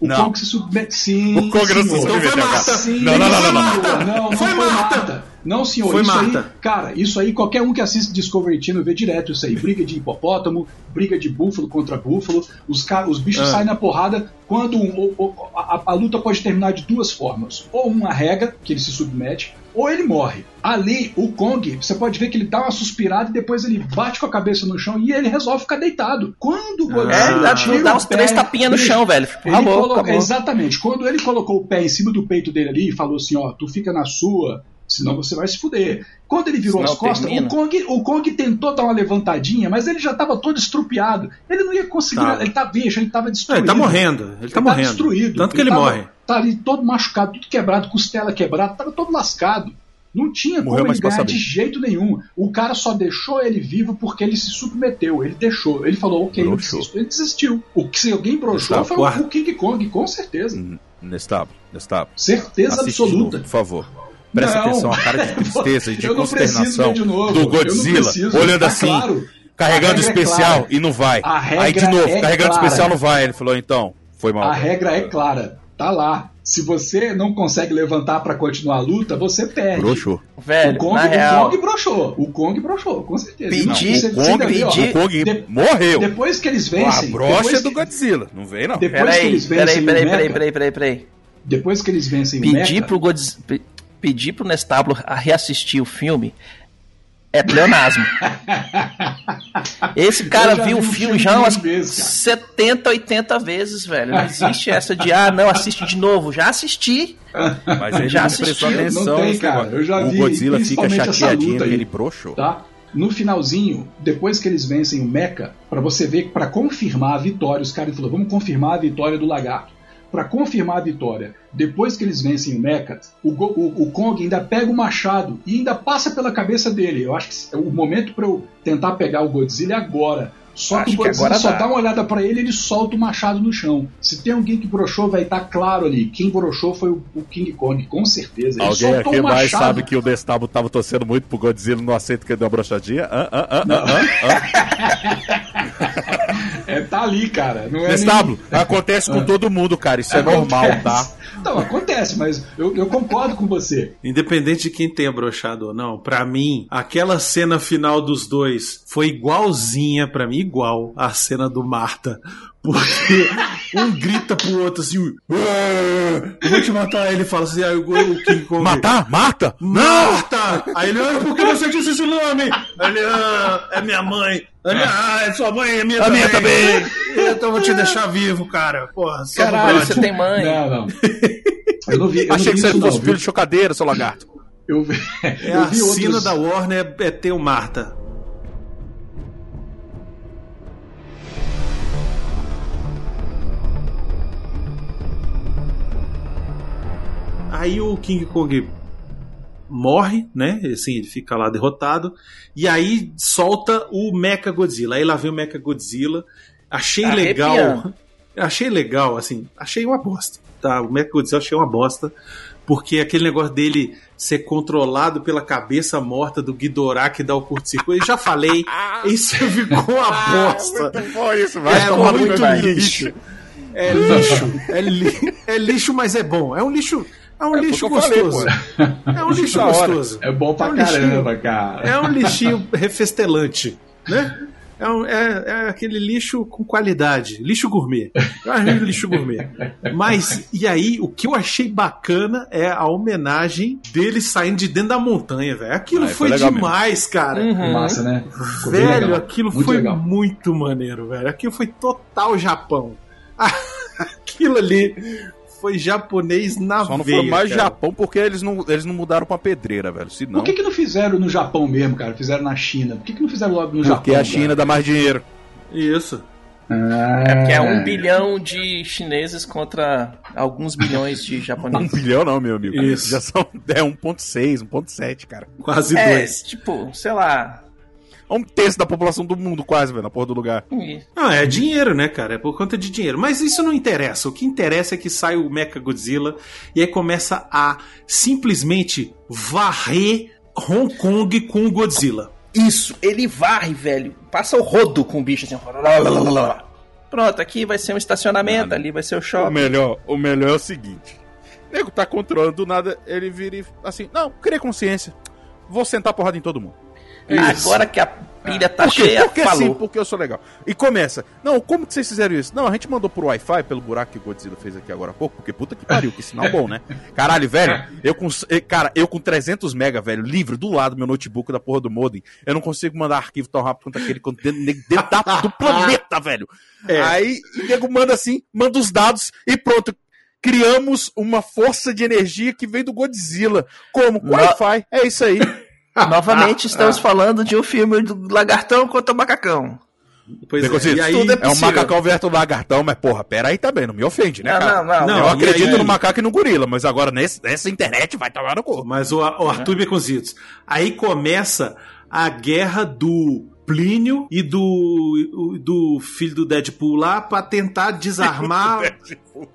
C: O
F: Não.
C: Kong se submeteu. Sim.
F: O Kong não se
C: senhor.
F: submeteu,
D: Então foi Marta.
C: Sim,
F: Não, não, não, não, não.
C: senhor. Não, não
D: Foi
C: foi,
D: Marta.
C: Marta. Não, senhor.
D: Foi
C: isso
D: Marta.
C: aí, cara, isso aí qualquer um que assiste Discovery Channel vê direto isso aí. Briga de hipopótamo, briga de búfalo contra búfalo. Os, os bichos
D: Ah.
C: saem na porrada quando um- o- o- a, a luta pode terminar de duas formas. Ou um arrega, que ele se submete, ou ele morre. Ali, o Kong, você pode ver que ele dá uma suspirada e depois ele bate com a cabeça no chão e ele resolve ficar deitado. Quando o
B: É,
C: Godzilla
B: dá,
C: tira
B: dá uns
C: pé,
B: três tapinhas no
C: ele-
B: chão, velho.
C: ele
B: Acabou,
C: colocou-
B: acabou.
C: Exatamente. Quando ele colocou o pé em cima do peito dele ali e falou assim: ó, tu fica na sua, Senão você vai se fuder. Quando ele virou
B: Senão
C: as costas,
B: termina.
C: o Kong, o Kong tentou dar uma levantadinha, mas ele já estava todo estrupiado. Ele não ia conseguir.
D: Tava.
C: Ele tá, veja, ele estava
D: Não,
C: destruído.
D: ele tá morrendo. Ele tá morrendo.
C: destruído.
D: Tanto que ele
C: tava-
D: morre.
C: Tá ali todo machucado, tudo quebrado, costela quebrada, tava todo lascado. Não tinha
F: Morreu,
C: como ele ganhar de jeito nenhum. O cara só deixou ele vivo porque ele se submeteu. Ele deixou. Ele falou, ok, eu desisto. Ele desistiu. O que se alguém broxou
F: Tá,
C: foi
D: porra.
C: o King Kong, com certeza.
F: Hum, Nestável, Nestável.
C: Certeza
F: Assiste de novo,
C: absoluta.
F: por favor. Presta
C: Não.
F: atenção, a cara de tristeza e de consternação
C: de
F: do Godzilla, olhando
C: Tá
F: assim,
C: claro.
F: Carregando
C: é
F: especial
C: clara.
F: e não vai. Aí de novo,
C: é
F: carregando
C: clara.
F: especial não vai. Ele falou, então, foi mal.
C: A regra é clara. Tá lá. Se você não consegue levantar pra continuar a luta, você perde.
F: Broxou.
B: Velho,
C: o Kong,
B: na
C: o
B: real,
C: Kong broxou. O Kong broxou, com certeza.
B: Pedi-
C: Não, você-
F: O Kong,
C: vê, ó,
B: pedi-
F: o Kong
C: de-
F: morreu.
C: Depois que eles
F: a
C: vencem.
F: brocha
C: depois
F: é do
C: que-
F: Godzilla. Não vem, não.
C: Depois que
B: peraí,
C: eles
B: peraí,
C: vencem
B: peraí,
C: o
B: peraí,
C: Mecha,
B: peraí, peraí, peraí.
C: Depois que eles vencem o
B: Pedir
C: Mecha,
B: pro, Godz... pe- pedir pro Nestablo a reassistir o filme é pleonasmo. Esse cara viu o
C: vi o
B: filme
C: filme
B: já umas
C: vezes, cara.
B: 70, 80 vezes, velho. Não existe essa de, ah, não, assiste de novo. Já assisti.
F: Mas ele
B: Já
F: não
B: assistiu,
F: prestou
C: não
F: atenção.
C: tem,
F: nesse
C: cara. Eu já
F: o
C: vi,
F: Godzilla fica chateadinho ele broxou.
C: tá? No finalzinho, depois que eles vencem o Mecha, pra você ver, pra confirmar a vitória, os caras falaram, vamos confirmar a vitória do lagarto. Pra confirmar a vitória, depois que eles vencem o Mecha, o, o- o Kong ainda pega o machado e ainda passa pela cabeça dele. Eu acho que o momento pra eu tentar pegar o Godzilla é agora. Só que
B: Acho
C: o
B: que
C: Godzilla
B: agora
C: só
B: dá.
C: dá uma olhada pra ele e ele solta o machado no chão. Se tem alguém que broxou, vai estar claro ali. Quem broxou foi o, o King Kong, com certeza. Ele
F: Alguém aqui
C: o
F: mais sabe que o Destabo tava torcendo muito pro Godzilla não aceita que ele deu uma brochadinha? Hã, hã, hã?
C: É, tá ali, cara. Não é
F: Destabo,
C: nem-
F: acontece com todo mundo, cara. Isso é normal, tá?
C: Não, acontece, mas eu, eu concordo com você.
D: Independente de quem tenha brochado ou não, pra mim, aquela cena final dos dois foi igualzinha, pra mim, igual a cena do Marta. Porque um grita pro outro assim, "Ah, eu vou te matar. Aí ele fala assim, aí o, o King Kong.
F: Matar? Mata?
D: Marta! Aí ele, "Ah, por que você disse esse nome? Aí ele, ah, é minha mãe. Ele, ah, é sua mãe, é minha
F: A
D: também.
F: minha também.
D: Então eu vou te deixar vivo, cara. Porra,
B: Caralho, você tem mãe.
C: Não, não. Eu não vi, eu não
F: Achei
C: vi
F: que você fosse
C: não,
F: filho de chocadeira, seu lagarto.
C: Eu vi,
D: É
C: eu
D: a
C: vi
D: sina
C: outros...
D: da Warner é, é ter o Marta. Aí o King Kong morre, né? Assim, ele fica lá derrotado. E aí solta o Mecha Godzilla. Aí lá vem o Mecha Godzilla. Achei legal.
B: Arrepiando.
D: Achei legal, assim. Achei uma bosta. Tá? O Mecha Godzilla achei uma bosta. Porque aquele negócio dele ser controlado pela cabeça morta do Ghidorah que dá o curto-circuito. Eu já falei. Isso ficou uma bosta.
F: bom isso,
D: É
B: tomar
D: muito
B: vai.
D: lixo. É lixo. É, é lixo, mas é bom. É um lixo. É um lixo
F: porque eu
D: gostoso.
F: falei,
D: é um lixo gostoso.
C: É bom pra
D: É um lixinho.
C: caramba, cara.
D: É um lixinho refestelante, né? É, um- é- é aquele lixo com qualidade, lixo gourmet. Eu achei lixo gourmet. Mas, e aí, o que eu achei bacana é a homenagem dele saindo de dentro da montanha, velho. Aquilo
F: Ah,
D: foi,
F: foi legal
D: demais, cara.
B: Uhum.
C: Massa, né? Ficou
D: Velho, aquilo
C: Muito
D: foi
C: legal.
D: muito maneiro, velho. Aquilo foi total Japão. Aquilo ali foi japonês na
F: Só não
D: veia.
F: foi mais
D: cara.
F: Japão porque eles não, eles não mudaram pra pedreira, velho. Se não,
C: Por que, que não fizeram no Japão mesmo, cara? Fizeram na China. Por que, que não fizeram logo no
F: porque
C: Japão?
F: a China dá mais dinheiro.
D: Isso.
C: cara?
B: É porque é
C: Ah.
B: um bilhão de chineses contra alguns bilhões de
F: Um
B: japoneses.
F: bilhão não, meu amigo.
D: Isso.
F: Já são é 1.6, 1.7, cara.
D: Quase
B: É,
D: dois.
B: tipo, sei lá.
F: É um terço da população do mundo, quase, velho, na porra do lugar.
D: Não, é dinheiro, né, cara? É por conta de dinheiro. Mas isso não interessa. O que interessa é que sai o Mecha Godzilla e aí começa a simplesmente varrer Hong Kong com o Godzilla.
B: Isso, ele varre, velho. Passa o rodo com o bicho assim. Pronto, aqui vai ser um estacionamento, ali vai ser o
F: O
B: shopping.
F: melhor, o melhor é o seguinte: o nego tá controlando, do nada ele vira e assim, não, criei consciência. Vou sentar porrada em todo mundo.
B: Agora que a pilha tá
F: Por quê?
B: cheia,
F: Porque
B: falou.
F: sim, porque eu sou legal. E começa. Não, como que vocês fizeram isso? Não, a gente mandou por Wi-Fi, pelo buraco que o Godzilla fez aqui agora há pouco, porque puta que pariu, que sinal bom, né? Caralho, velho, eu com, cara, eu com 300 mega, velho, livre do lado do meu notebook da porra do modem, eu não consigo mandar arquivo tão rápido quanto aquele quanto dentro, dentro da- do planeta, velho.
D: É.
F: Aí o nego manda assim, manda os dados e pronto. criamos uma força de energia que vem do Godzilla. Como? Wi-Fi. É isso aí.
B: Novamente estamos falando de um filme do lagartão contra o macacão.
D: Pois é, e aí,
F: tudo é, um macacão versus lagartão, mas porra, pera aí também, não me ofende, né,
B: Não,
F: cara?
B: não, não.
D: Não,
F: Eu acredito
D: aí-
F: no macaco e no gorila, mas agora nesse, nessa internet vai tomar no cu.
D: Mas o, o Arthur Beconzitos. Aí começa a guerra do Plínio e do, do filho do Deadpool lá pra tentar desarmar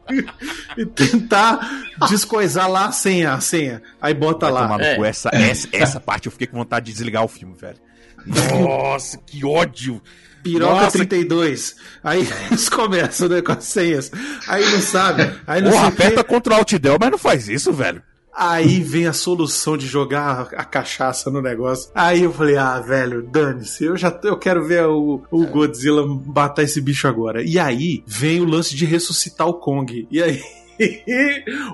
D: e tentar descoisar lá a senha, a senha. Aí bota
F: Vai
D: lá.
B: É.
F: Essa, essa, essa parte eu fiquei com vontade de desligar o filme, velho. Nossa, que ódio.
D: Piroca
F: Nossa.
D: 32. Aí eles começam né, com as senhas. Aí não sabe. Aí não
F: Porra, aperta contra o Alt Del, mas não faz isso, velho.
D: Aí vem a solução de jogar a, cachaça no negócio. Aí eu falei, ah, velho, dane-se, eu já eu quero ver o, o Godzilla matar esse bicho agora. E aí vem o lance de ressuscitar o Kong. E aí.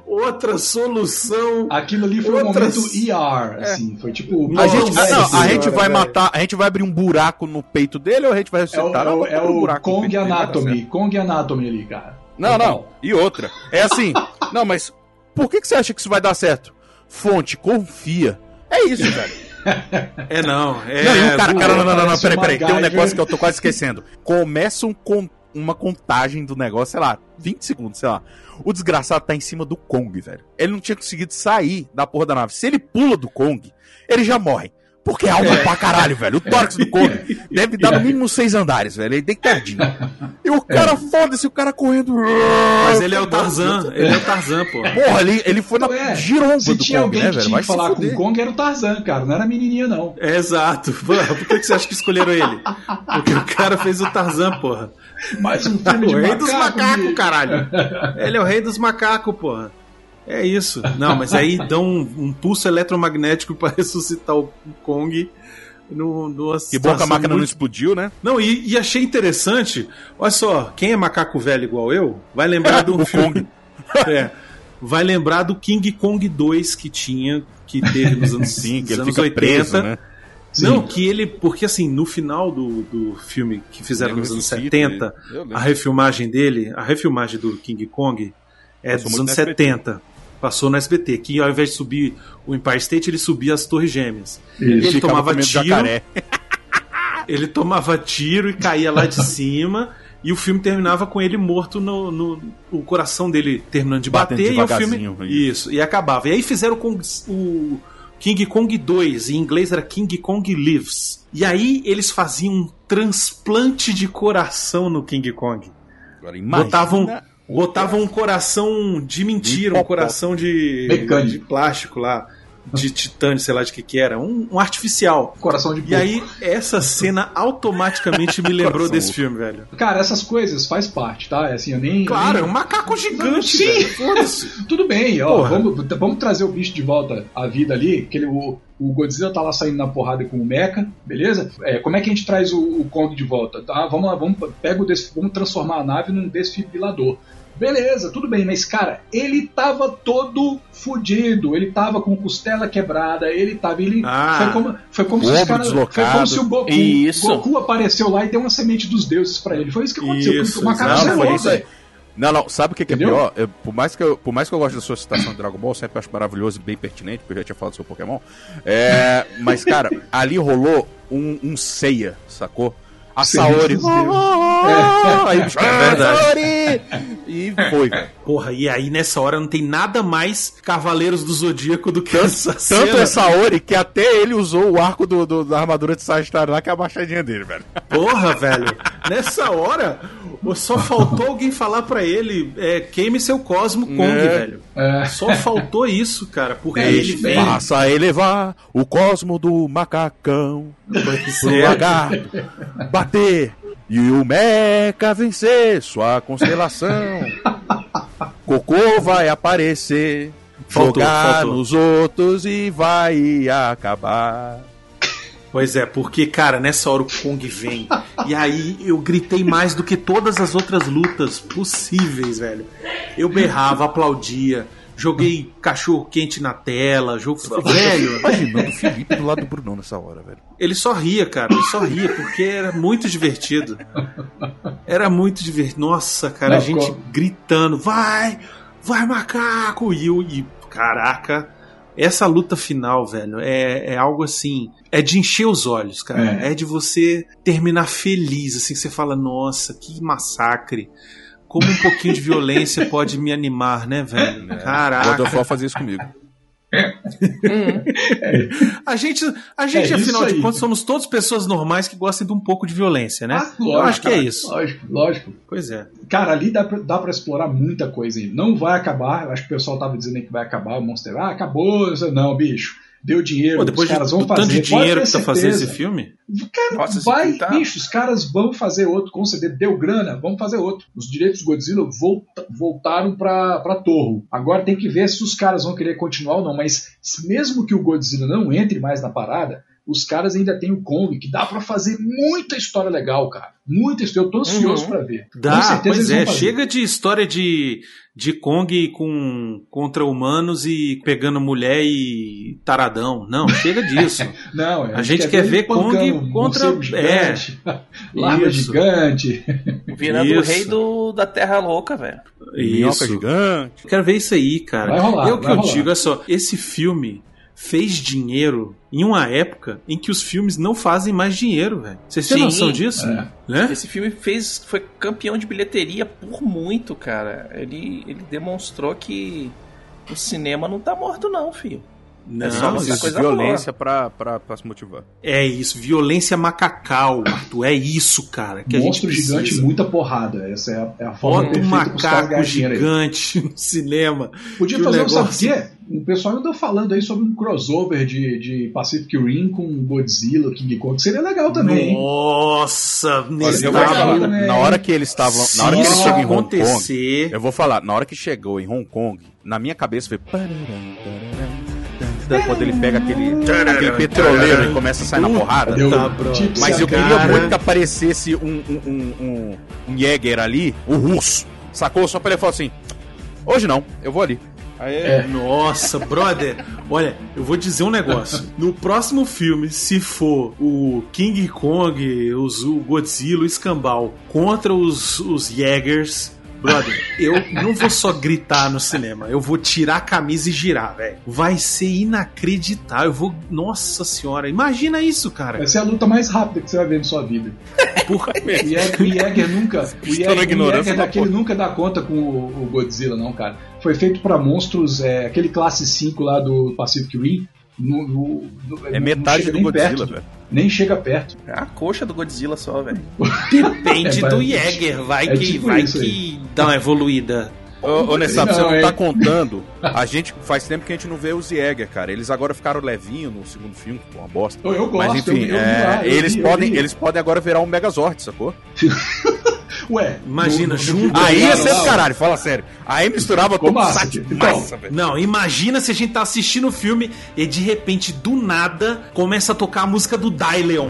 D: Outra solução.
C: Aquilo ali foi um
D: Outras-
C: momento ER, assim, foi tipo...
F: A gente, ah, não, a gente vai
D: velho.
F: matar, a gente vai abrir um buraco no peito dele ou a gente vai
C: É o,
F: ressuscitar?
C: é o- é
F: um
C: o
F: buraco no
C: Kong
F: peito dele, vai.
C: Anatomy, Kong Anatomy ali, cara.
F: Não, não. E outra. É assim. não, mas por que, que você acha que isso vai dar certo? Fonte, confia. É isso, velho.
D: É não. É,
F: não, o cara, cara, não, não, não, não, peraí, peraí. Tem um negócio que eu tô quase esquecendo. Começa um con- uma contagem do negócio, sei lá, 20 segundos, sei lá. O desgraçado tá em cima do Kong, velho. Ele não tinha conseguido sair da porra da nave. Se ele pula do Kong, ele já morre. Porque é alto pra caralho, velho. O tórax do Kong deve dar no mínimo seis andares, velho. Ele deitadinho. E o cara, foda-se, o cara correndo.
D: Mas ele é o Tarzan. Ele é o Tarzan, pô.
F: Porra, ele, ele foi na
C: É,
F: giromba
C: Se
F: do
C: tinha
F: Kong,
C: alguém
F: né,
C: que
F: velho?
C: tinha
F: Vai
C: falar com o Kong, era o Tarzan, cara, não era a menininha, não.
D: É, exato. Pô, Por que que você acha que escolheram ele? Porque o cara fez o Tarzan, porra.
C: Mais um filme de
D: o rei dos
C: macaco,
D: macacos,
C: bicho.
D: caralho. Ele é o rei dos macacos, porra. É isso. Não, mas aí dão um, um pulso eletromagnético pra ressuscitar o Kong no, numa
F: Que bom que a máquina não
D: muito-
F: explodiu, né?
D: Não, e, e achei interessante. Olha só, quem é macaco velho igual eu, vai lembrar do filme. É, vai lembrar do King Kong 2 que tinha, que teve nos anos,
F: Sim, que ele
D: anos
F: fica
D: 80.
F: preso, né?
C: Sim.
D: Não, que ele. Porque assim, no final do, do filme que fizeram nos anos
F: ressuscita,
D: 70,
F: eu lembro.
D: a refilmagem dele, a refilmagem do King Kong é dos anos
F: no SBT.
D: 70. Passou no SBT, que ao invés de subir o Empire State, ele subia as Torres Gêmeas.
C: Isso.
D: Ele tomava tiro, ele tomava tiro e caía lá de cima. E o filme terminava com ele morto no, no- o coração dele terminando de
F: Batendo
D: bater e o filme isso e acabava. E aí fizeram com o King Kong 2, em inglês era King Kong Lives. E aí eles faziam um transplante de coração no King Kong.
F: Agora, imagina
D: Botavam, botavam um coração de mentira, um coração de,
C: Mecânico.
D: de plástico lá, de titânio, sei lá de que que era, um, um artificial.
C: Coração de
D: E
C: porco.
D: aí, essa cena automaticamente me lembrou
F: Coração
D: desse filme, velho.
C: Cara, essas coisas faz parte, tá? É Assim, eu nem.
D: Claro, é
C: eu
D: um macaco gigante,
C: Sim. nem... Tudo bem, ó.
D: Porra.
C: Vamos, vamos trazer o bicho de volta à vida ali. Que ele, o, o Godzilla tá lá saindo na porrada com o Mecha, beleza? É, como é que a gente traz o, o Kong de volta? Tá, vamos lá, vamos, pega o des- vamos transformar a nave num desfibrilador. Beleza, tudo bem, mas cara, ele tava todo fudido, ele tava com costela quebrada, ele tava. Ele,
D: Ah.
C: foi como, foi como se os caras. Foi como se o Goku,
B: Isso.
C: Goku apareceu lá e deu uma semente dos deuses pra ele. Foi isso que aconteceu.
D: Isso,
C: o macaco
F: aí.
C: velho.
F: Não, não, sabe o que, que é pior? Eu- por, mais que eu, por mais que eu goste da sua citação de Dragon Ball, sempre acho maravilhoso e bem pertinente, porque eu já tinha falado do seu Pokémon. É, mas, cara, ali rolou um, um ceia, sacou? A Saori.
C: dos deuses.
F: Aí
D: É.
F: Saori! E foi.
D: Porra, e aí nessa hora não tem nada mais Cavaleiros do Zodíaco do que essa
F: Tanto
D: cena.
F: é Saori que até ele usou o arco do, do- da armadura de Sagitário lá, que é a baixadinha dele, velho.
D: Porra, velho. Nessa hora, só faltou alguém falar pra ele é, queime seu Cosmo Kong,
F: É.
D: velho.
C: É.
D: Só faltou isso, cara. Porque
C: É,
D: ele vem...
F: Faça elevar o cosmo do macacão pro
D: é.
F: lagarto bater e o Mecha vencer sua constelação. Cocô vai aparecer,
D: Faltou,
F: jogar
D: faltou.
F: nos outros e vai acabar.
D: Pois é, porque, cara, nessa hora o Kong vem. e aí eu gritei mais do que todas as outras lutas possíveis, velho. Eu berrava, aplaudia, joguei cachorro quente na tela, jogo. Velho,
F: Imaginando o Felipe do lado do Brunão nessa hora, velho.
D: ele só ria, cara, ele só ria, porque era muito divertido. Era muito divertido. Nossa, cara, a gente
C: ficou-
D: gritando, vai! vai macaco! E, o- e caraca, essa luta final, velho, é, é algo assim, é de encher os olhos, cara. É. de você terminar feliz, assim, você fala, nossa, que massacre. Como um pouquinho de violência pode me animar, né, velho?
F: God
D: Caraca.
F: of War fazia isso comigo.
D: A gente, a gente
C: É
D: afinal de
C: aí.
D: contas, somos todos pessoas normais que gostam de um pouco de violência, né?
C: Ah,
D: Eu
C: lógico,
D: acho que é isso.
C: Lógico, lógico.
D: Pois é.
C: Cara, ali dá pra, dá pra explorar muita coisa ainda. Não vai acabar. Eu acho que o pessoal tava dizendo aí que vai acabar o Monster. Ah, acabou. Não, bicho. Deu dinheiro.
D: Pô, depois
C: os caras
D: de,
C: vão
D: do
C: fazer.
D: tanto de dinheiro que tá fazendo esse filme,
C: Cara,
B: Nossa,
C: vai,
B: tá-
C: bicho, os caras vão fazer outro, com certeza. Deu grana, vamos fazer outro. Os direitos do Godzilla volta- voltaram pra, pra Torro. Agora tem que ver se os caras vão querer continuar ou não. Mas mesmo que o Godzilla não entre mais na parada, os caras ainda tem o Kong, que dá pra fazer muita história legal, cara. Muita história. Eu tô ansioso
B: Uhum.
C: pra ver.
D: Dá,
C: com certeza
D: pois
C: eles
D: é.
C: vão fazer.
D: Chega de história de, de Kong com, contra humanos e pegando mulher e taradão. Não, chega disso.
C: Não, é,
D: A gente quer ver Kong contra-
C: gigante, larva
D: Isso.
C: gigante.
B: Virando o
D: Isso.
B: rei do, da Terra Louca, velho.
F: Minhoca
D: Isso.
F: gigante.
D: Eu quero ver isso aí, cara.
C: Vai rolar,
D: é o que
C: vai
D: eu
C: rolar.
D: digo, olha só. Esse filme fez dinheiro em uma época em que os filmes não fazem mais dinheiro, velho. Vocês têm noção disso?
C: É.
D: Né?
B: Esse filme fez, foi campeão de bilheteria por muito, cara. Ele, ele demonstrou que o cinema não tá morto, não, filho.
D: Não,
B: É só
F: Precisa
B: essa
F: de
B: coisa
F: violência pra, pra, pra se motivar.
D: É isso, violência macacal, Arthur. É isso, cara, que a gente
C: Monstro gigante, muita porrada. Essa é a, é a forma
D: Bota um
C: perfeita
D: macaco
C: dinheiro aí.
D: gigante no cinema.
C: Podia fazer um, sabe o
D: negócio-
C: quê? O pessoal andou falando aí sobre um crossover de, de Pacific Rim com Godzilla, King Kong. Seria legal também?
D: Nossa, nesse
C: tá
F: falar,
C: também.
F: na hora que eles estavam. Na hora que eles
D: isso
F: chegam em Hong Kong. Eu vou falar, na hora que chegou em Hong Kong, na minha cabeça foi. Pararam, Quando ele pega aquele, aquele petroleiro e começa a sair na porrada.
D: Tá,
F: Mas eu queria muito que aparecesse um, um, um, um, um Jäger ali, o russo. Sacou? Só pra ele falar assim: hoje não, eu vou ali.
C: É.
D: Nossa, brother, olha, eu vou dizer um negócio. No próximo filme, se for o King Kong, os, o Godzilla, o Escambau contra os, os Jaegers, brother, eu não vou só gritar no cinema, eu vou tirar a camisa e girar, velho. Vai ser inacreditável. Eu vou. Nossa senhora, imagina isso, cara.
C: Vai ser a luta mais rápida que você vai ver na sua vida.
D: Por...
C: O Jäger, nunca. O Jäger, daquele
F: porra.
C: nunca dá conta com o, o Godzilla, não, cara. Foi feito pra monstros, é, aquele classe 5 lá do Pacific Rim. no- no- no-
F: é metade do Godzilla, velho.
C: Nem chega perto.
B: É a coxa do Godzilla só, velho.
D: Depende
C: É,
D: do Jäger, vai
C: é
D: que,
C: tipo
D: vai que dá uma evoluída.
F: Ô, ô Nessab, você
C: Não, é.
F: tá contando. A gente faz tempo que a gente não vê os Jäger, cara. Eles agora ficaram levinho no segundo filme, que foi uma bosta.
C: Eu, eu gosto,
F: Mas enfim,
C: eu, vi- eu
F: é, eles, podem, eles podem agora virar um Megazord, sacou?
C: Ué,
D: Imagina, junto-
F: Aí ia
C: não,
F: ser
C: não.
F: do caralho, fala sério. Aí misturava
C: Ficou
F: tudo
C: massa,
F: site
C: ficou.
F: massa, velho.
D: Não, imagina se a gente tá assistindo o filme e de repente, do nada, começa a tocar a música do Daileon.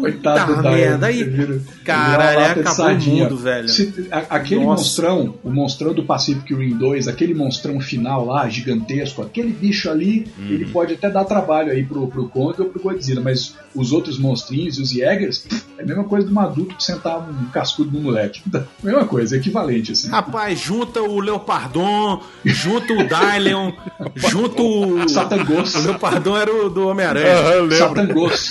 C: Coitado da
D: merda, aí- Caralho,
C: de
D: acabou o
C: sardinha.
D: mundo, velho.
C: Se- a- aquele
D: Nossa.
C: monstrão, o monstrão do Pacific Rim 2, aquele monstrão final lá, gigantesco, aquele bicho ali,
D: Uhum.
C: ele pode até dar trabalho aí pro, pro Kong ou pro Godzilla, mas os outros monstrinhos e os Jägers, é a mesma coisa de um adulto sentar um cascudo no moleque. Mesma coisa, equivalente, assim.
D: Rapaz, junta o Leopardon, junta o Daileon, junta o.
C: Satangos.
D: O Leopardon era o do Homem-Aranha.
C: Satangos.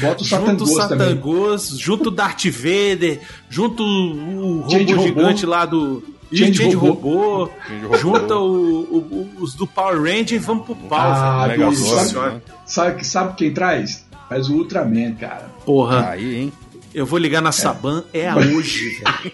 C: Bota o
D: Junta o
C: Satangos também.
D: Satangos, junta o Darth Vader, junta o, robô
C: Change robô.
D: gigante lá do.
C: Change
D: Change
C: robô.
D: robô, junta o- o- o- os do Power Ranger e vamos pro pau.
C: Ah,
D: velho. Nossa
C: sabe, sabe, sabe quem traz? Faz o Ultraman, cara.
D: Porra,
F: Aí, hein?
D: eu vou ligar na Saban, é a hoje, velho.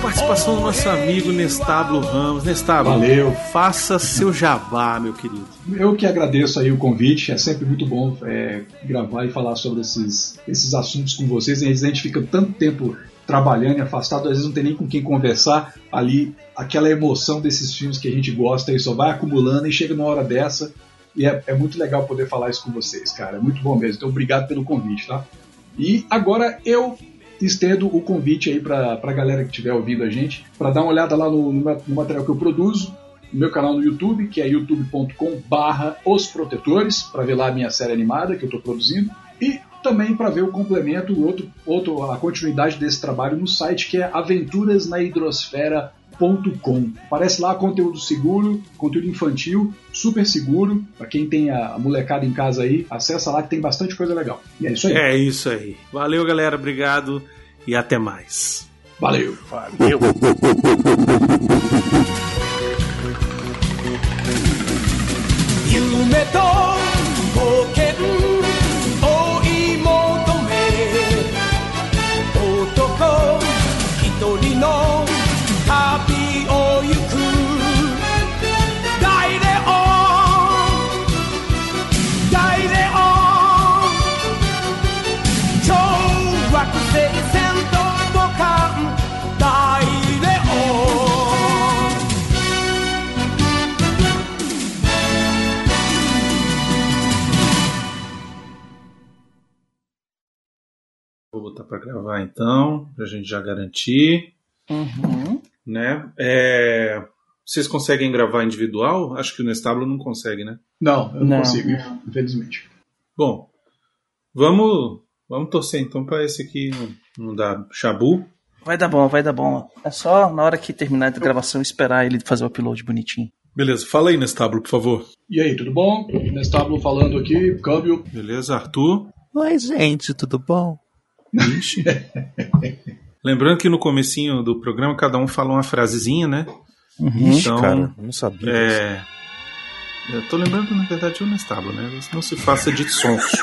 D: Participação do nosso amigo Nestablo Ramos. Nestablo,
C: Valeu.
D: faça seu jabá, meu querido.
C: Eu que agradeço aí o convite, é sempre muito bom é, gravar e falar sobre esses, esses assuntos com vocês. A gente fica tanto tempo trabalhando e afastado, às vezes não tem nem com quem conversar. Ali, aquela emoção desses filmes que a gente gosta aí só vai acumulando e chega numa hora dessa. E é, é muito legal poder falar isso com vocês, cara. É muito bom mesmo. Então, obrigado pelo convite, tá? E agora eu estendo o convite aí pra, pra galera que estiver ouvindo a gente, para dar uma olhada lá no, no, material que eu produzo, no meu canal no YouTube, que é youtube.com barra Os Protetores, para ver lá a minha série animada que eu estou produzindo, e também para ver o complemento, outro, outro, a continuidade desse trabalho no site que é aventurasnahidrosfera.com. Aparece lá conteúdo seguro, conteúdo infantil, super seguro. Para quem tem a, a molecada em casa aí, acessa lá que tem bastante coisa legal. E é isso aí.
D: É isso aí. Valeu, galera. Obrigado e até mais.
C: Valeu.
B: Valeu.
D: Pra gravar então, pra gente já garantir,
B: Uhum.
D: né? É, Vocês conseguem gravar individual? Acho que o Nestablo não consegue, né?
C: Não, eu não,
B: Não.
C: consigo, infelizmente.
D: Bom, vamos, vamos torcer então pra esse aqui não, não dar chabu.
B: Vai dar bom, vai dar bom. É só na hora que terminar a gravação esperar ele fazer o upload bonitinho.
D: Beleza, fala aí, Nestablo, por favor.
C: E aí, tudo bom? Nestábulo falando aqui, câmbio.
D: Beleza, Arthur?
F: Oi, gente, tudo bom?
D: Ixi. Lembrando que no comecinho do programa cada um fala uma frasezinha, né?
F: Ixi,
D: Então,
F: cara, eu não sabia.
D: É. Eu tô lembrando, na verdade, o Nestablo, né? Não se faça de sons.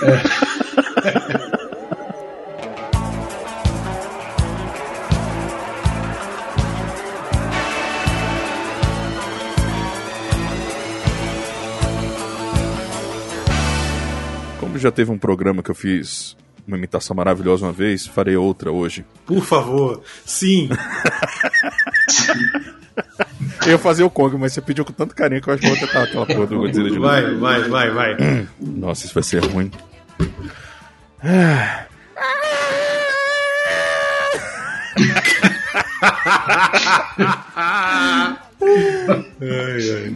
F: Como já teve um programa que eu fiz uma imitação maravilhosa uma vez, farei outra hoje.
D: Por favor, sim.
F: Eu ia fazer o Kong, mas você pediu com tanto carinho que eu acho que eu vou tentar aquela porra do Godzilla de novo.
D: Vai, vai, vai, vai.
F: Nossa, isso vai ser ruim.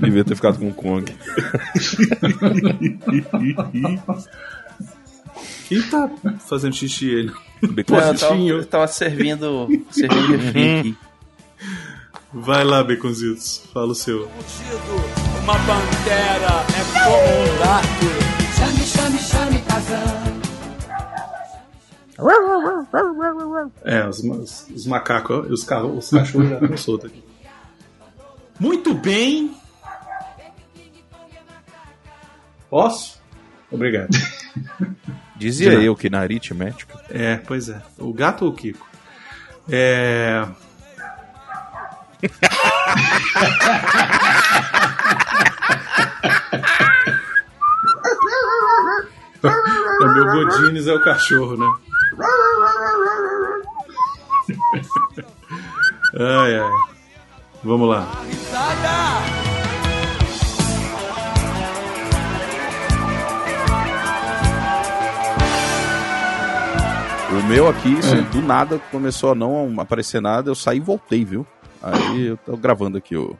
F: Devia ter ficado com o Kong.
D: Quem tá fazendo xixi ele?
F: Bacon
B: Não, eu, tava, eu tava servindo, servindo refri aqui.
D: Vai lá, Baconzitos. Fala o seu.
G: Uma pantera é como um gato. Chame, chame, chame, Kazan.
D: É, os, os, os macacos, os, carro, os cachorros já estão soltos aqui. Muito bem. Posso? Obrigado.
F: Dizia eu que na aritmética.
D: É, pois é. O gato ou o Kiko? É. o meu Godines é o cachorro, né? Ai, ai. Vamos lá.
F: O meu aqui, isso, do nada, começou a não aparecer nada, eu saí e voltei, viu? Aí eu tô gravando aqui o.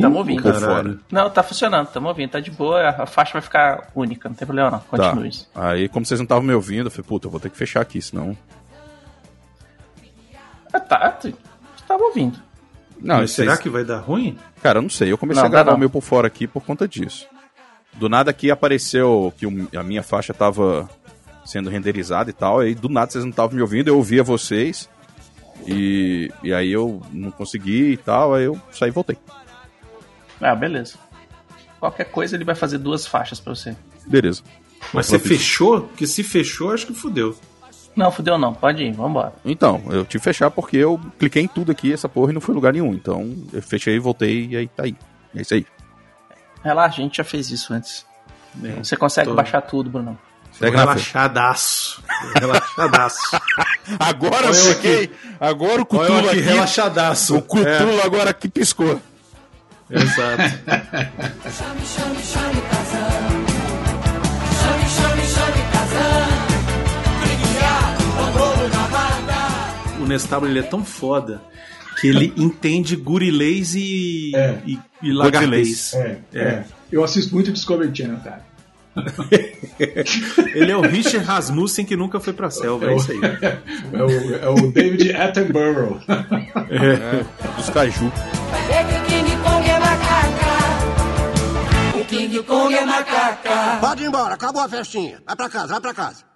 B: Tamo ouvindo.
F: por fora.
B: Não, tá funcionando, tamo ouvindo, tá de boa, a faixa vai ficar única, não tem problema não,
F: Tá.
B: continue.
F: Aí, como vocês não estavam me ouvindo, eu falei, puta, eu vou ter que fechar aqui, senão.
B: Ah, tá, tu tava ouvindo.
F: Não,
D: Mas será
F: vocês-
D: que vai dar ruim?
F: Cara, eu não sei. Eu comecei
B: Não,
F: a gravar o meu por fora aqui por conta disso. Do nada aqui apareceu que a minha faixa tava sendo renderizada e tal. Aí do nada vocês não estavam me ouvindo, eu ouvia vocês. E, e aí eu não consegui e tal. Aí eu saí e voltei.
B: Ah, beleza. Qualquer coisa ele vai fazer duas faixas pra você.
F: Beleza.
D: Mas você fechou? Porque se fechou, acho que fudeu.
B: Não, fudeu não. Pode ir, vambora.
F: Então, eu tive que fechar porque eu cliquei em tudo aqui, essa porra, e não foi em lugar nenhum. Então, eu fechei, voltei e aí tá aí. É isso aí.
B: Relaxa, a gente já fez isso antes. Você consegue
D: tô-
B: baixar tudo, Bruno.
F: Segue.
D: Relaxadaço. Relaxadaço.
F: Agora eu fiquei. Agora o Cutulo
D: aqui,
F: aqui.
D: relaxadaço.
F: O Cutulo agora que piscou.
D: É, exato.
G: Chame, chame, chame Kazan. Chame, chame, chame Kazan. Briguear, Pandoro na mata.
D: O Nestábulo ele é tão foda que ele entende gurilês e,
C: É.
D: e, e lagartês.
C: É, é. Eu assisto muito Discovery Channel, cara.
D: Ele é o Richard Rasmussen que nunca foi pra selva, é, isso aí.
C: É o, é o David Attenborough.
F: Dos caju.
G: É que o King Kong é macaca. O King Kong é macaca.
J: Pode ir embora, acabou a festinha. Vai pra casa, vai pra casa.